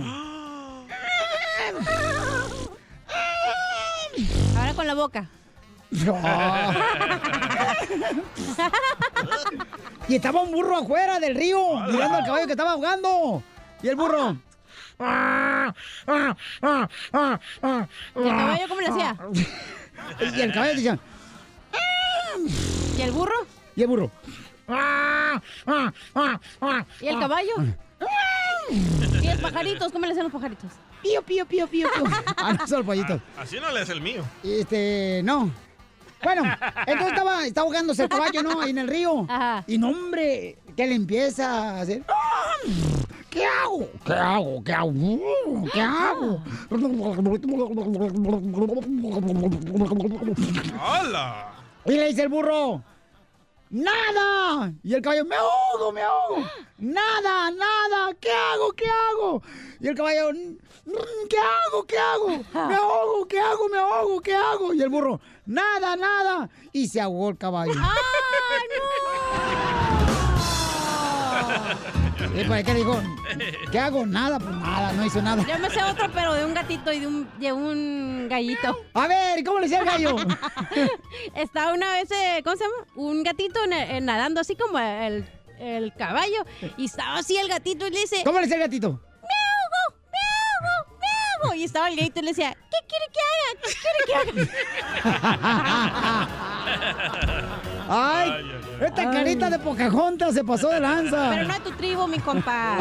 Ahora con la boca. y estaba un burro afuera del río, mirando al caballo que estaba ahogando. Y el burro. ¿Y el caballo cómo le hacía? Y el caballo decía. ¿Y el burro? Y el burro. ¿Y el caballo? ¿Y los pajaritos? ¿Cómo le hacían los pajaritos? Pío, pío, pío, pío, pío. Ah, no, son pollitos. Así no le es el mío. Este, no. Bueno, entonces estaba, estaba ahogándose el caballo, ¿no? Ahí en el río. Y no, hombre, que le empieza a hacer. ¿Qué hago? ¿Qué hago? ¿Qué hago? ¿Qué hago? ¡Hala! Y le dice el burro, ¡nada! Y el caballo, ¡me ahogo, me ahogo! ¡Nada, nada! ¿Qué hago, qué hago? Y el caballo, "Mm, ¿qué hago, qué hago? ¡Me ahogo, qué hago, me ahogo, qué hago! Y el burro, ¡nada, nada! Y se ahogó el caballo. ¿Y para qué dijo? ¿Qué hago? Nada, pues nada, no hizo nada. Yo me sé otro, pero de un gatito y de un, de un gallito. A ver, ¿cómo le decía el gallo? Estaba una vez, eh, ¿cómo se llama? Un gatito eh, nadando así como el, el caballo. Y estaba así el gatito y le dice... ¿Cómo le decía el gatito? Y estaba el gallito y le decía, ¿qué quiere que haga? ¿Qué quiere que haga? ¡Ay! Esta carita de Pocahontas se pasó de lanza. Pero no es tu tribu, mi compa.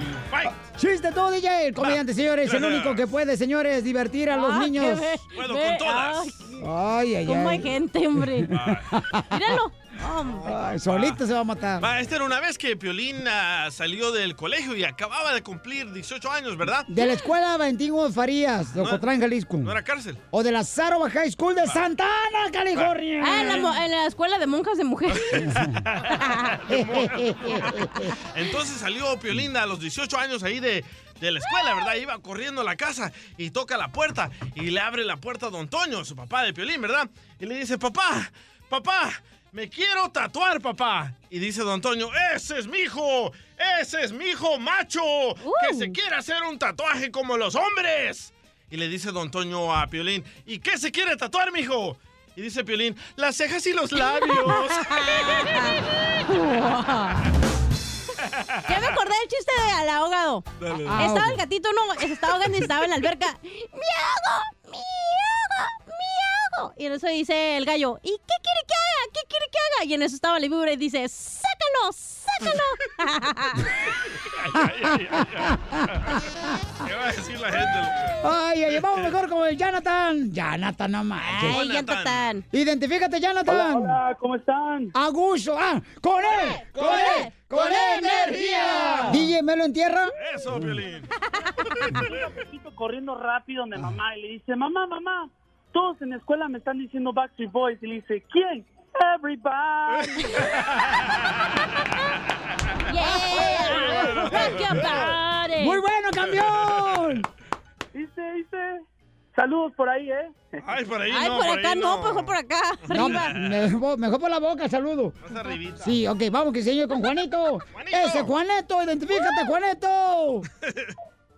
¡Chiste todo, DJ! El comediante, señores, el único que puede, señores, divertir a los Ah, niños. Puedo con todas. ay, Ay, ay, ¿Cómo ay. hay gente, hombre? Míralo. Ay, solito se va a matar. Va, esta era una vez que Piolín ah, salió del colegio y acababa de cumplir 18 años, ¿verdad? De la escuela Valentín Farías, de Ocotlán, Jalisco. No era cárcel. O de la Saroba High School de Santa Ana, California. Ah, en la, mo- en la escuela de monjas de mujeres. Entonces salió Piolín a los 18 años ahí de, de la escuela, ¿verdad? Iba corriendo a la casa y toca la puerta y le abre la puerta a Don Toño, su papá de Piolín, ¿verdad? Y le dice, papá, papá, me quiero tatuar, papá. Y dice Don Toño, ese es mi hijo, ese es mi hijo macho, que se quiere hacer un tatuaje como los hombres. Y le dice Don Toño a Piolín, ¿y qué se quiere tatuar, mijo? Y dice Piolín, las cejas y los labios. Ya me acordé del chiste del ahogado. Dale. Ah, estaba el gatito, no, se estaba ahogando y estaba en la alberca. ¡Me hago! ¡Me hago! ¡Me hago! Y en eso dice el gallo, ¿y qué quiere que haga? ¿Qué quiere que haga? Y en eso estaba la víbora y dice, ¡sácalo! ¡sácalo! ¿Qué va a decir la gente? Ay, ay, vamos mejor como el Jonathan. Jonathan, no manches. Ay, Jonathan. Identifícate, Jonathan. Hola, hola, ¿cómo están? A gusto. Ah, con él, con él, con él, energía. DJ, ¿me lo entierra? Eso, Violín. Un poquito corriendo rápido donde mamá y le dice, mamá, mamá, todos en la escuela me están diciendo Backstreet Boys. Y le dice, ¿quién? Everybody. Yeah, rock your body. Muy bueno, campeón. Dice, dice. Saludos por ahí, ¿eh? Ay, por ahí Ay, no, por por acá ahí no, no. mejor por acá. No, mejor, mejor por la boca, saludo. Más arribita. Sí, ok, vamos que señor con Juanito. Ese Juanito, identifícate, Juanito.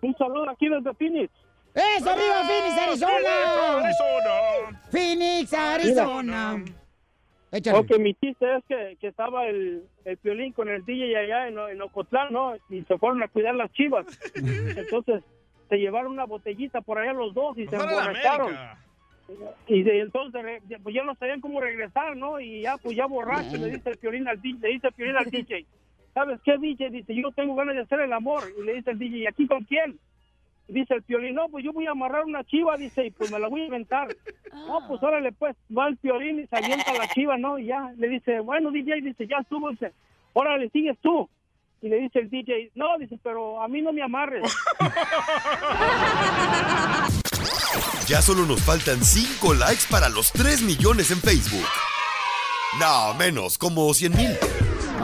Un saludo aquí desde Phoenix. ¡Eso, arriba, Phoenix, Arizona! Phoenix, Arizona. Échale. Ok, mi chiste es que, que estaba el, el violín con el DJ allá en, en Ocotlán, ¿no? Y se fueron a cuidar las chivas. Entonces, se llevaron una botellita por allá los dos y se emborracharon. Y de, entonces, pues ya no sabían cómo regresar, ¿no? Y ya, pues ya borracho, le dice el violín al DJ, le dice el violín al DJ. ¿Sabes qué, DJ? Dice, yo tengo ganas de hacer el amor. Y le dice el DJ, ¿y aquí con quién? Dice el violín, no, pues yo voy a amarrar una chiva, dice, y pues me la voy a inventar. No, pues órale, pues, va el violín y se avienta la chiva, ¿no? Y ya, le dice, bueno, DJ, dice, ya estuvo, dice, órale, sigues tú. Y le dice el DJ, no, dice, pero a mí no me amarres. Ya solo nos faltan 5 likes para los 3 millones en Facebook. No, menos, como 100 mil.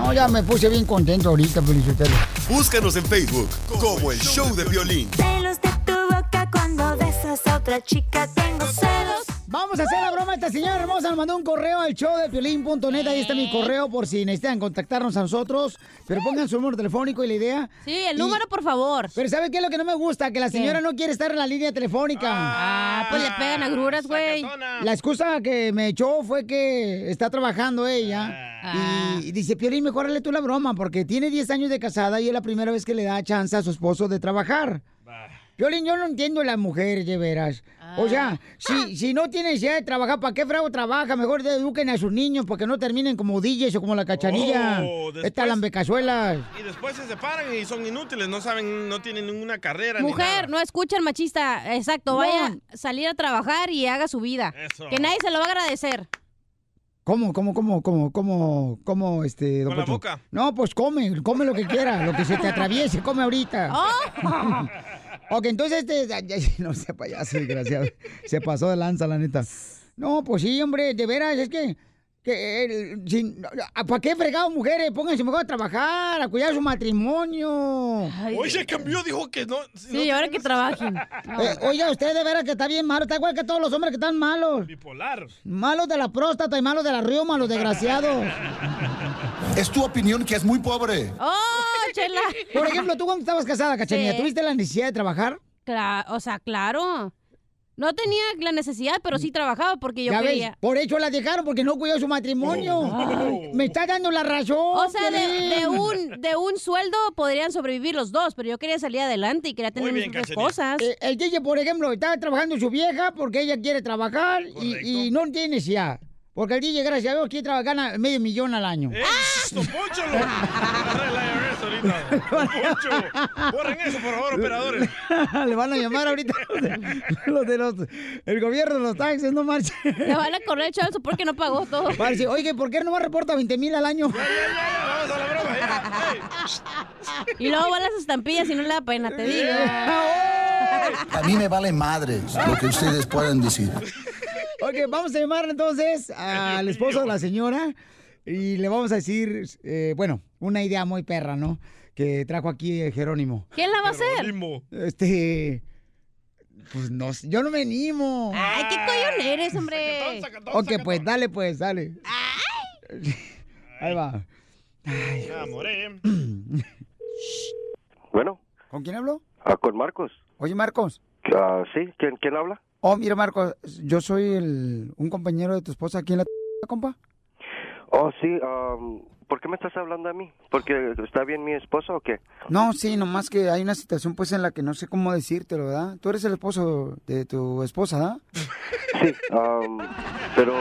No, ya me puse bien contento ahorita, Felicitelo. Búscanos en Facebook como el show de violín. Celos de tu boca cuando besas a otra chica. Tengo celos. Vamos a hacer la broma. Esta señora hermosa nos mandó un correo al show de piolín.net. Ahí está mi correo por si necesitan contactarnos a nosotros. Pero pongan su número telefónico y la idea. Sí, el Y- número, por favor. Pero ¿sabe qué es lo que no me gusta? Que la señora no quiere estar en la línea telefónica. Ah, pues le pegan agruras, güey. La excusa que me echó fue que está trabajando ella. Ah. Y dice, Piolín, mejor tú la broma, porque tiene 10 años de casada y es la primera vez que le da chance a su esposo de trabajar. Piolín, yo no entiendo a las mujeres, de veras. O sea, Ah. si, si no tienen necesidad de trabajar, ¿para qué frago trabaja? Mejor eduquen a sus niños porque no terminen como DJs o como la cachanilla. Oh, Estas lambecazuelas. Y después se separan y son inútiles, no saben, no tienen ninguna carrera. ni Mujer, no escucha al machista. Exacto, No. vaya a salir a trabajar y haga su vida. Eso. Que nadie se lo va a agradecer. ¿Cómo, cómo, cómo, cómo, cómo, cómo, este, don Con la boca. No, pues come, come lo que quiera, lo que se te atraviese, come ahorita. Oh. ok, entonces, este, no sea payaso, desgraciado. Se pasó de lanza, la neta. No, pues sí, hombre, de veras, es que, que el- sin- ¿para qué fregado mujeres? Pónganse mejor a trabajar, a cuidar su matrimonio. nada. Hoy se cambió, dijo que no. Sí, ahora que trabajen. Eh, oiga, usted de veras que está bien malo, está igual que todos los hombres que están malos. Bipolar. Malos de la próstata y malos de la riuma, los desgraciados. Es tu opinión que es muy pobre. ¡Oh, chela! Por ejemplo, tú cuando estabas casada, Cachanilla, Sí. ¿tuviste la necesidad de trabajar? Cla- o sea, claro. No tenía la necesidad, pero sí trabajaba porque yo ya quería. ves, por eso la dejaron, porque no cuidó su matrimonio. Oh. Me está dando la razón. O sea, de, un, de un sueldo podrían sobrevivir los dos, pero yo quería salir adelante y quería tener mis propias cosas. Eh, el DJ, por ejemplo, estaba trabajando su vieja porque ella quiere trabajar y, y no tiene necesidad. Porque el DJ, gracias a Dios, quiere trabajar, gana medio millón al año. ¡Eh, ahorita. Poncho. Borren eso, por favor, operadores. Le van a llamar ahorita los de los, el gobierno de los taxes, no marche. Le van a correr el chaval porque no pagó todo. Parece, oye, ¿por qué no me reporta 20 mil al año? Vamos a la broma, ya. Y luego van las estampillas y no le da pena, te digo. A mí me vale madres lo que ustedes puedan decir. Ok, vamos a llamar entonces al esposo de la señora y le vamos a decir, eh, bueno, una idea muy perra, ¿no? Que trajo aquí Jerónimo. ¿Quién la va a hacer? Este, pues no sé, yo no me animo. Ay, qué collón eres, hombre. Ok, pues dale, pues, dale. Ahí va. Me enamoré. Bueno, ¿Con quién hablo? ah, con Marcos. Oye, Marcos. Ah, ¿Sí? ¿Quién, ¿Quién habla? Oh, mira, Marcos, yo soy el, un compañero de tu esposa aquí en la compa. Oh, sí. am, ¿por qué me estás hablando a mí? ¿Porque está bien mi esposa o qué? No, sí, nomás que hay una situación pues en la que no sé cómo decírtelo, ¿verdad? Tú eres el esposo de tu esposa, ¿verdad? Sí, am, pero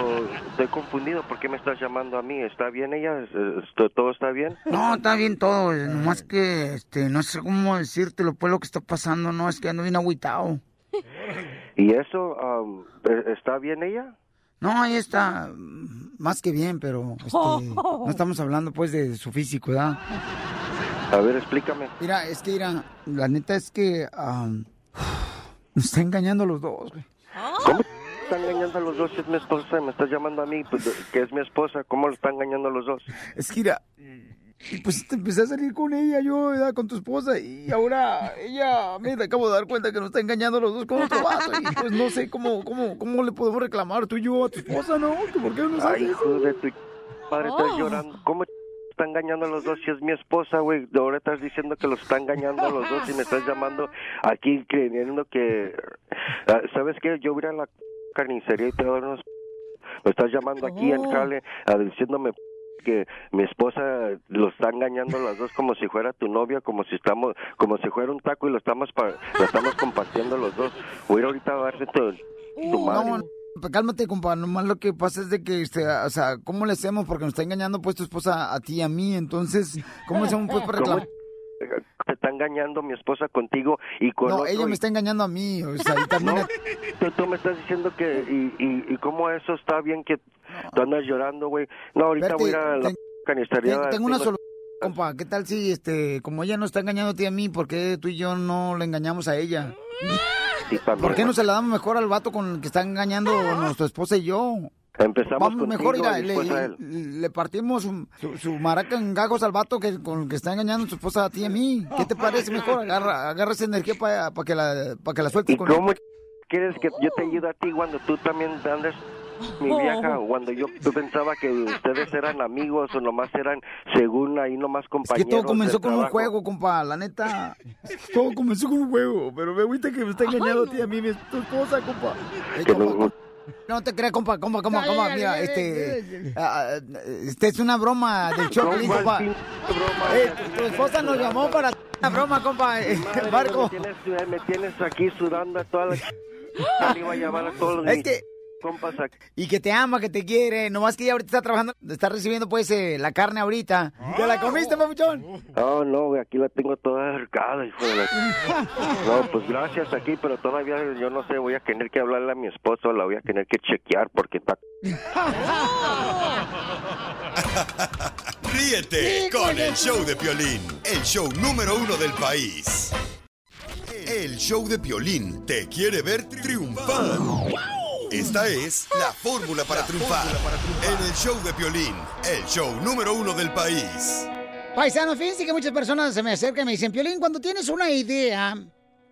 estoy confundido. ¿Por qué me estás llamando a mí? ¿Está bien ella? ¿Esto- ¿Todo está bien? No, está bien todo, nomás que este, no sé cómo decírtelo, pues lo que está pasando, no, es que ando bien agüitado. ¿Y eso, am, e- está bien ella? No, ahí está mm, más que bien, pero este, no estamos hablando pues de su físico, ¿verdad? A ver, explícame. Mira, es que mira, la neta es que am, nos está engañando a los dos, güey. ¿Cómo está engañando a los dos si es mi esposa? Me estás llamando a mí, pues, que es mi esposa. ¿Cómo lo está engañando a los dos? Es que mira, y pues te empecé a salir con ella, yo, ¿verdad? con tu esposa, y ahora ella me acabo de dar cuenta que nos está engañando a los dos con otro vato, y pues no sé cómo, cómo, cómo le podemos reclamar tú y yo a tu esposa, ¿no? ¿Por qué no nos haces Ay, hijo de tu madre, estás Oh. llorando. ¿Cómo está engañando a los dos si es mi esposa, güey? Ahora estás diciendo que los está engañando a los dos y me estás llamando aquí creyendo que... Ah, ¿Sabes qué? Yo voy a ir a la carnicería y te voy a dar unos... Me estás llamando aquí en Oh. Cale ah, diciéndome que mi esposa lo está engañando las dos como si fuera tu novia, como si estamos, como si fuera un taco y lo estamos pa- lo estamos compartiendo los dos. Voy a ir ahorita a darte tu, tu madre. No, no, cálmate, compa. Nomás lo que pasa es de que, este, o sea, ¿cómo le hacemos? Porque nos está engañando, pues, tu esposa a ti y a mí. Entonces, ¿cómo le hacemos, pues, para. Engañando mi esposa contigo y con No, otro ella y- me está engañando a mí. O sea, y también... No, tú, tú me estás diciendo que y, y, y cómo eso está bien que tú andas llorando, güey. No, ahorita Verte, voy a la ten- canistería. Tengo, tengo una solución, compa. ¿Qué tal si, este, como ella nos está engañando a ti mí, ¿por qué tú y yo no le engañamos a ella? Sí, ¿Por qué no se la damos mejor al vato con el que está engañando nuestra esposa y yo? Empezamos Vamos contigo mejor, mira, le, después a él. le partimos su, su- su maraca en gagos al vato que, con el que está engañando a tu esposa a ti y a mí. ¿Qué te parece mejor? Agarra, agarra esa energía para que la, pa' que la sueltes ¿Y con cómo quieres que yo te ayude a ti cuando tú también andas mi vieja, cuando yo yo pensaba que ustedes eran amigos o nomás eran, según ahí nomás Que compañeros. todo comenzó con un juego, compa, la neta. Todo comenzó con un juego, pero me agüita que me está engañando a ti y a mí, mi tu esposa, compa. Ey, Que compa, no- te creas, compa, compa, compa, compa. Mira, este. ah, este es una broma del show, No, Piolín, ¿cuál compa. Eh, tu, esposa nos llamó para una broma, compa. eh, Marco. Me tienes, me tienes aquí sudando a toda la... Le iba a llamar a todos los Es que- Y que te ama, que te quiere. Nomás que ella ahorita está trabajando, está recibiendo pues eh, la carne ahorita. ¿Te la comiste, papuchón? No, no, güey, aquí la tengo toda arcada, hijo de la... No, pues gracias aquí, pero todavía yo no sé, voy a tener que hablarle a mi esposo, la voy a tener que chequear porque está... Ríete con el show de Piolín, el show número uno del país. El show de Piolín te quiere ver triunfar. Esta es la fórmula para triunfar. En el show de Piolín, el show número uno del país. Paisanos, fíjense que muchas personas se me acercan y me dicen, Piolín, cuando tienes una idea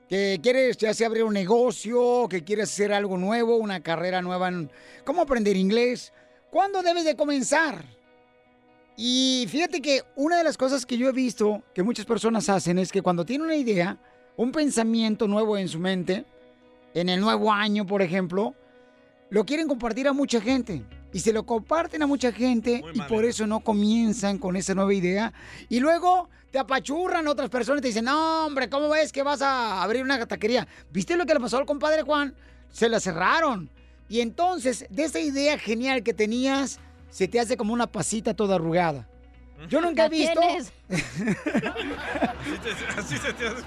que quieres ya sea abrir un negocio, que quieres hacer algo nuevo, una carrera nueva en cómo aprender inglés, ¿cuándo debes de comenzar? Y fíjate que una de las cosas que yo he visto que muchas personas hacen es que cuando tienen una idea, un pensamiento nuevo en su mente, en el nuevo año, por ejemplo, lo quieren compartir a mucha gente. Y se lo comparten a mucha gente y por eso no comienzan con esa nueva idea. Y luego te apachurran otras personas y te dicen, no, hombre, ¿cómo ves que vas a abrir una taquería? ¿Viste lo que le pasó al compadre Juan? Se la cerraron. Y entonces, de esa idea genial que tenías, se te hace como una pasita toda arrugada. Yo nunca he visto... tienes. Así se te hace.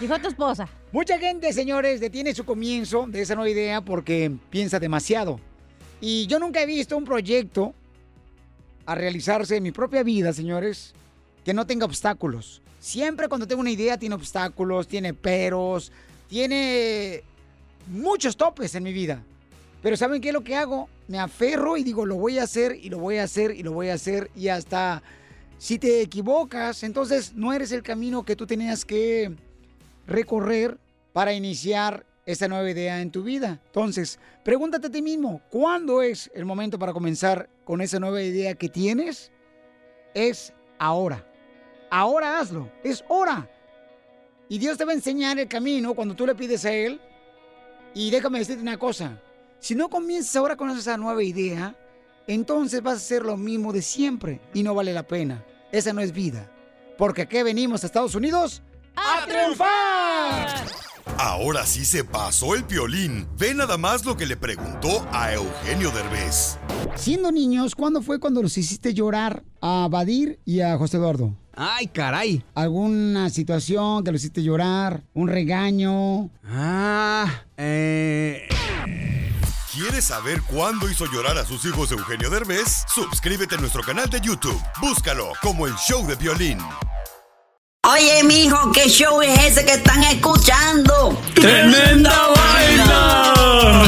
Dijo tu esposa. Mucha gente, señores, detiene su comienzo de esa nueva idea porque piensa demasiado. Y yo nunca he visto un proyecto a realizarse en mi propia vida, señores, que no tenga obstáculos. Siempre cuando tengo una idea tiene obstáculos, tiene peros, tiene muchos topes en mi vida. Pero ¿saben qué es lo que hago? Me aferro y digo, lo voy a hacer y lo voy a hacer y lo voy a hacer y hasta si te equivocas, entonces no eres el camino que tú tenías que recorrer para iniciar esta nueva idea en tu vida. Entonces, pregúntate a ti mismo, ¿cuándo es el momento para comenzar con esa nueva idea que tienes? Es ahora. Ahora hazlo, es hora. Y Dios te va a enseñar el camino cuando tú le pides a Él. Y déjame decirte una cosa, si no comienzas ahora con esa nueva idea, entonces vas a hacer lo mismo de siempre y no vale la pena. Esa no es vida. Porque aquí venimos a Estados Unidos a triunfar. Ahora sí se pasó el piolín. Ve nada más lo que le preguntó a Eugenio Derbez. Siendo niños, ¿cuándo fue cuando los hiciste llorar a Badir y a José Eduardo? Ay, caray. ¿Alguna situación que los hiciste llorar? ¿Un regaño? Ah, eh... ¿Quieres saber cuándo hizo llorar a sus hijos Eugenio Derbez? Suscríbete a nuestro canal de YouTube. Búscalo como el show de violín. Oye, mijo, ¿qué show es ese que están escuchando? ¡Tremenda vaina! Hola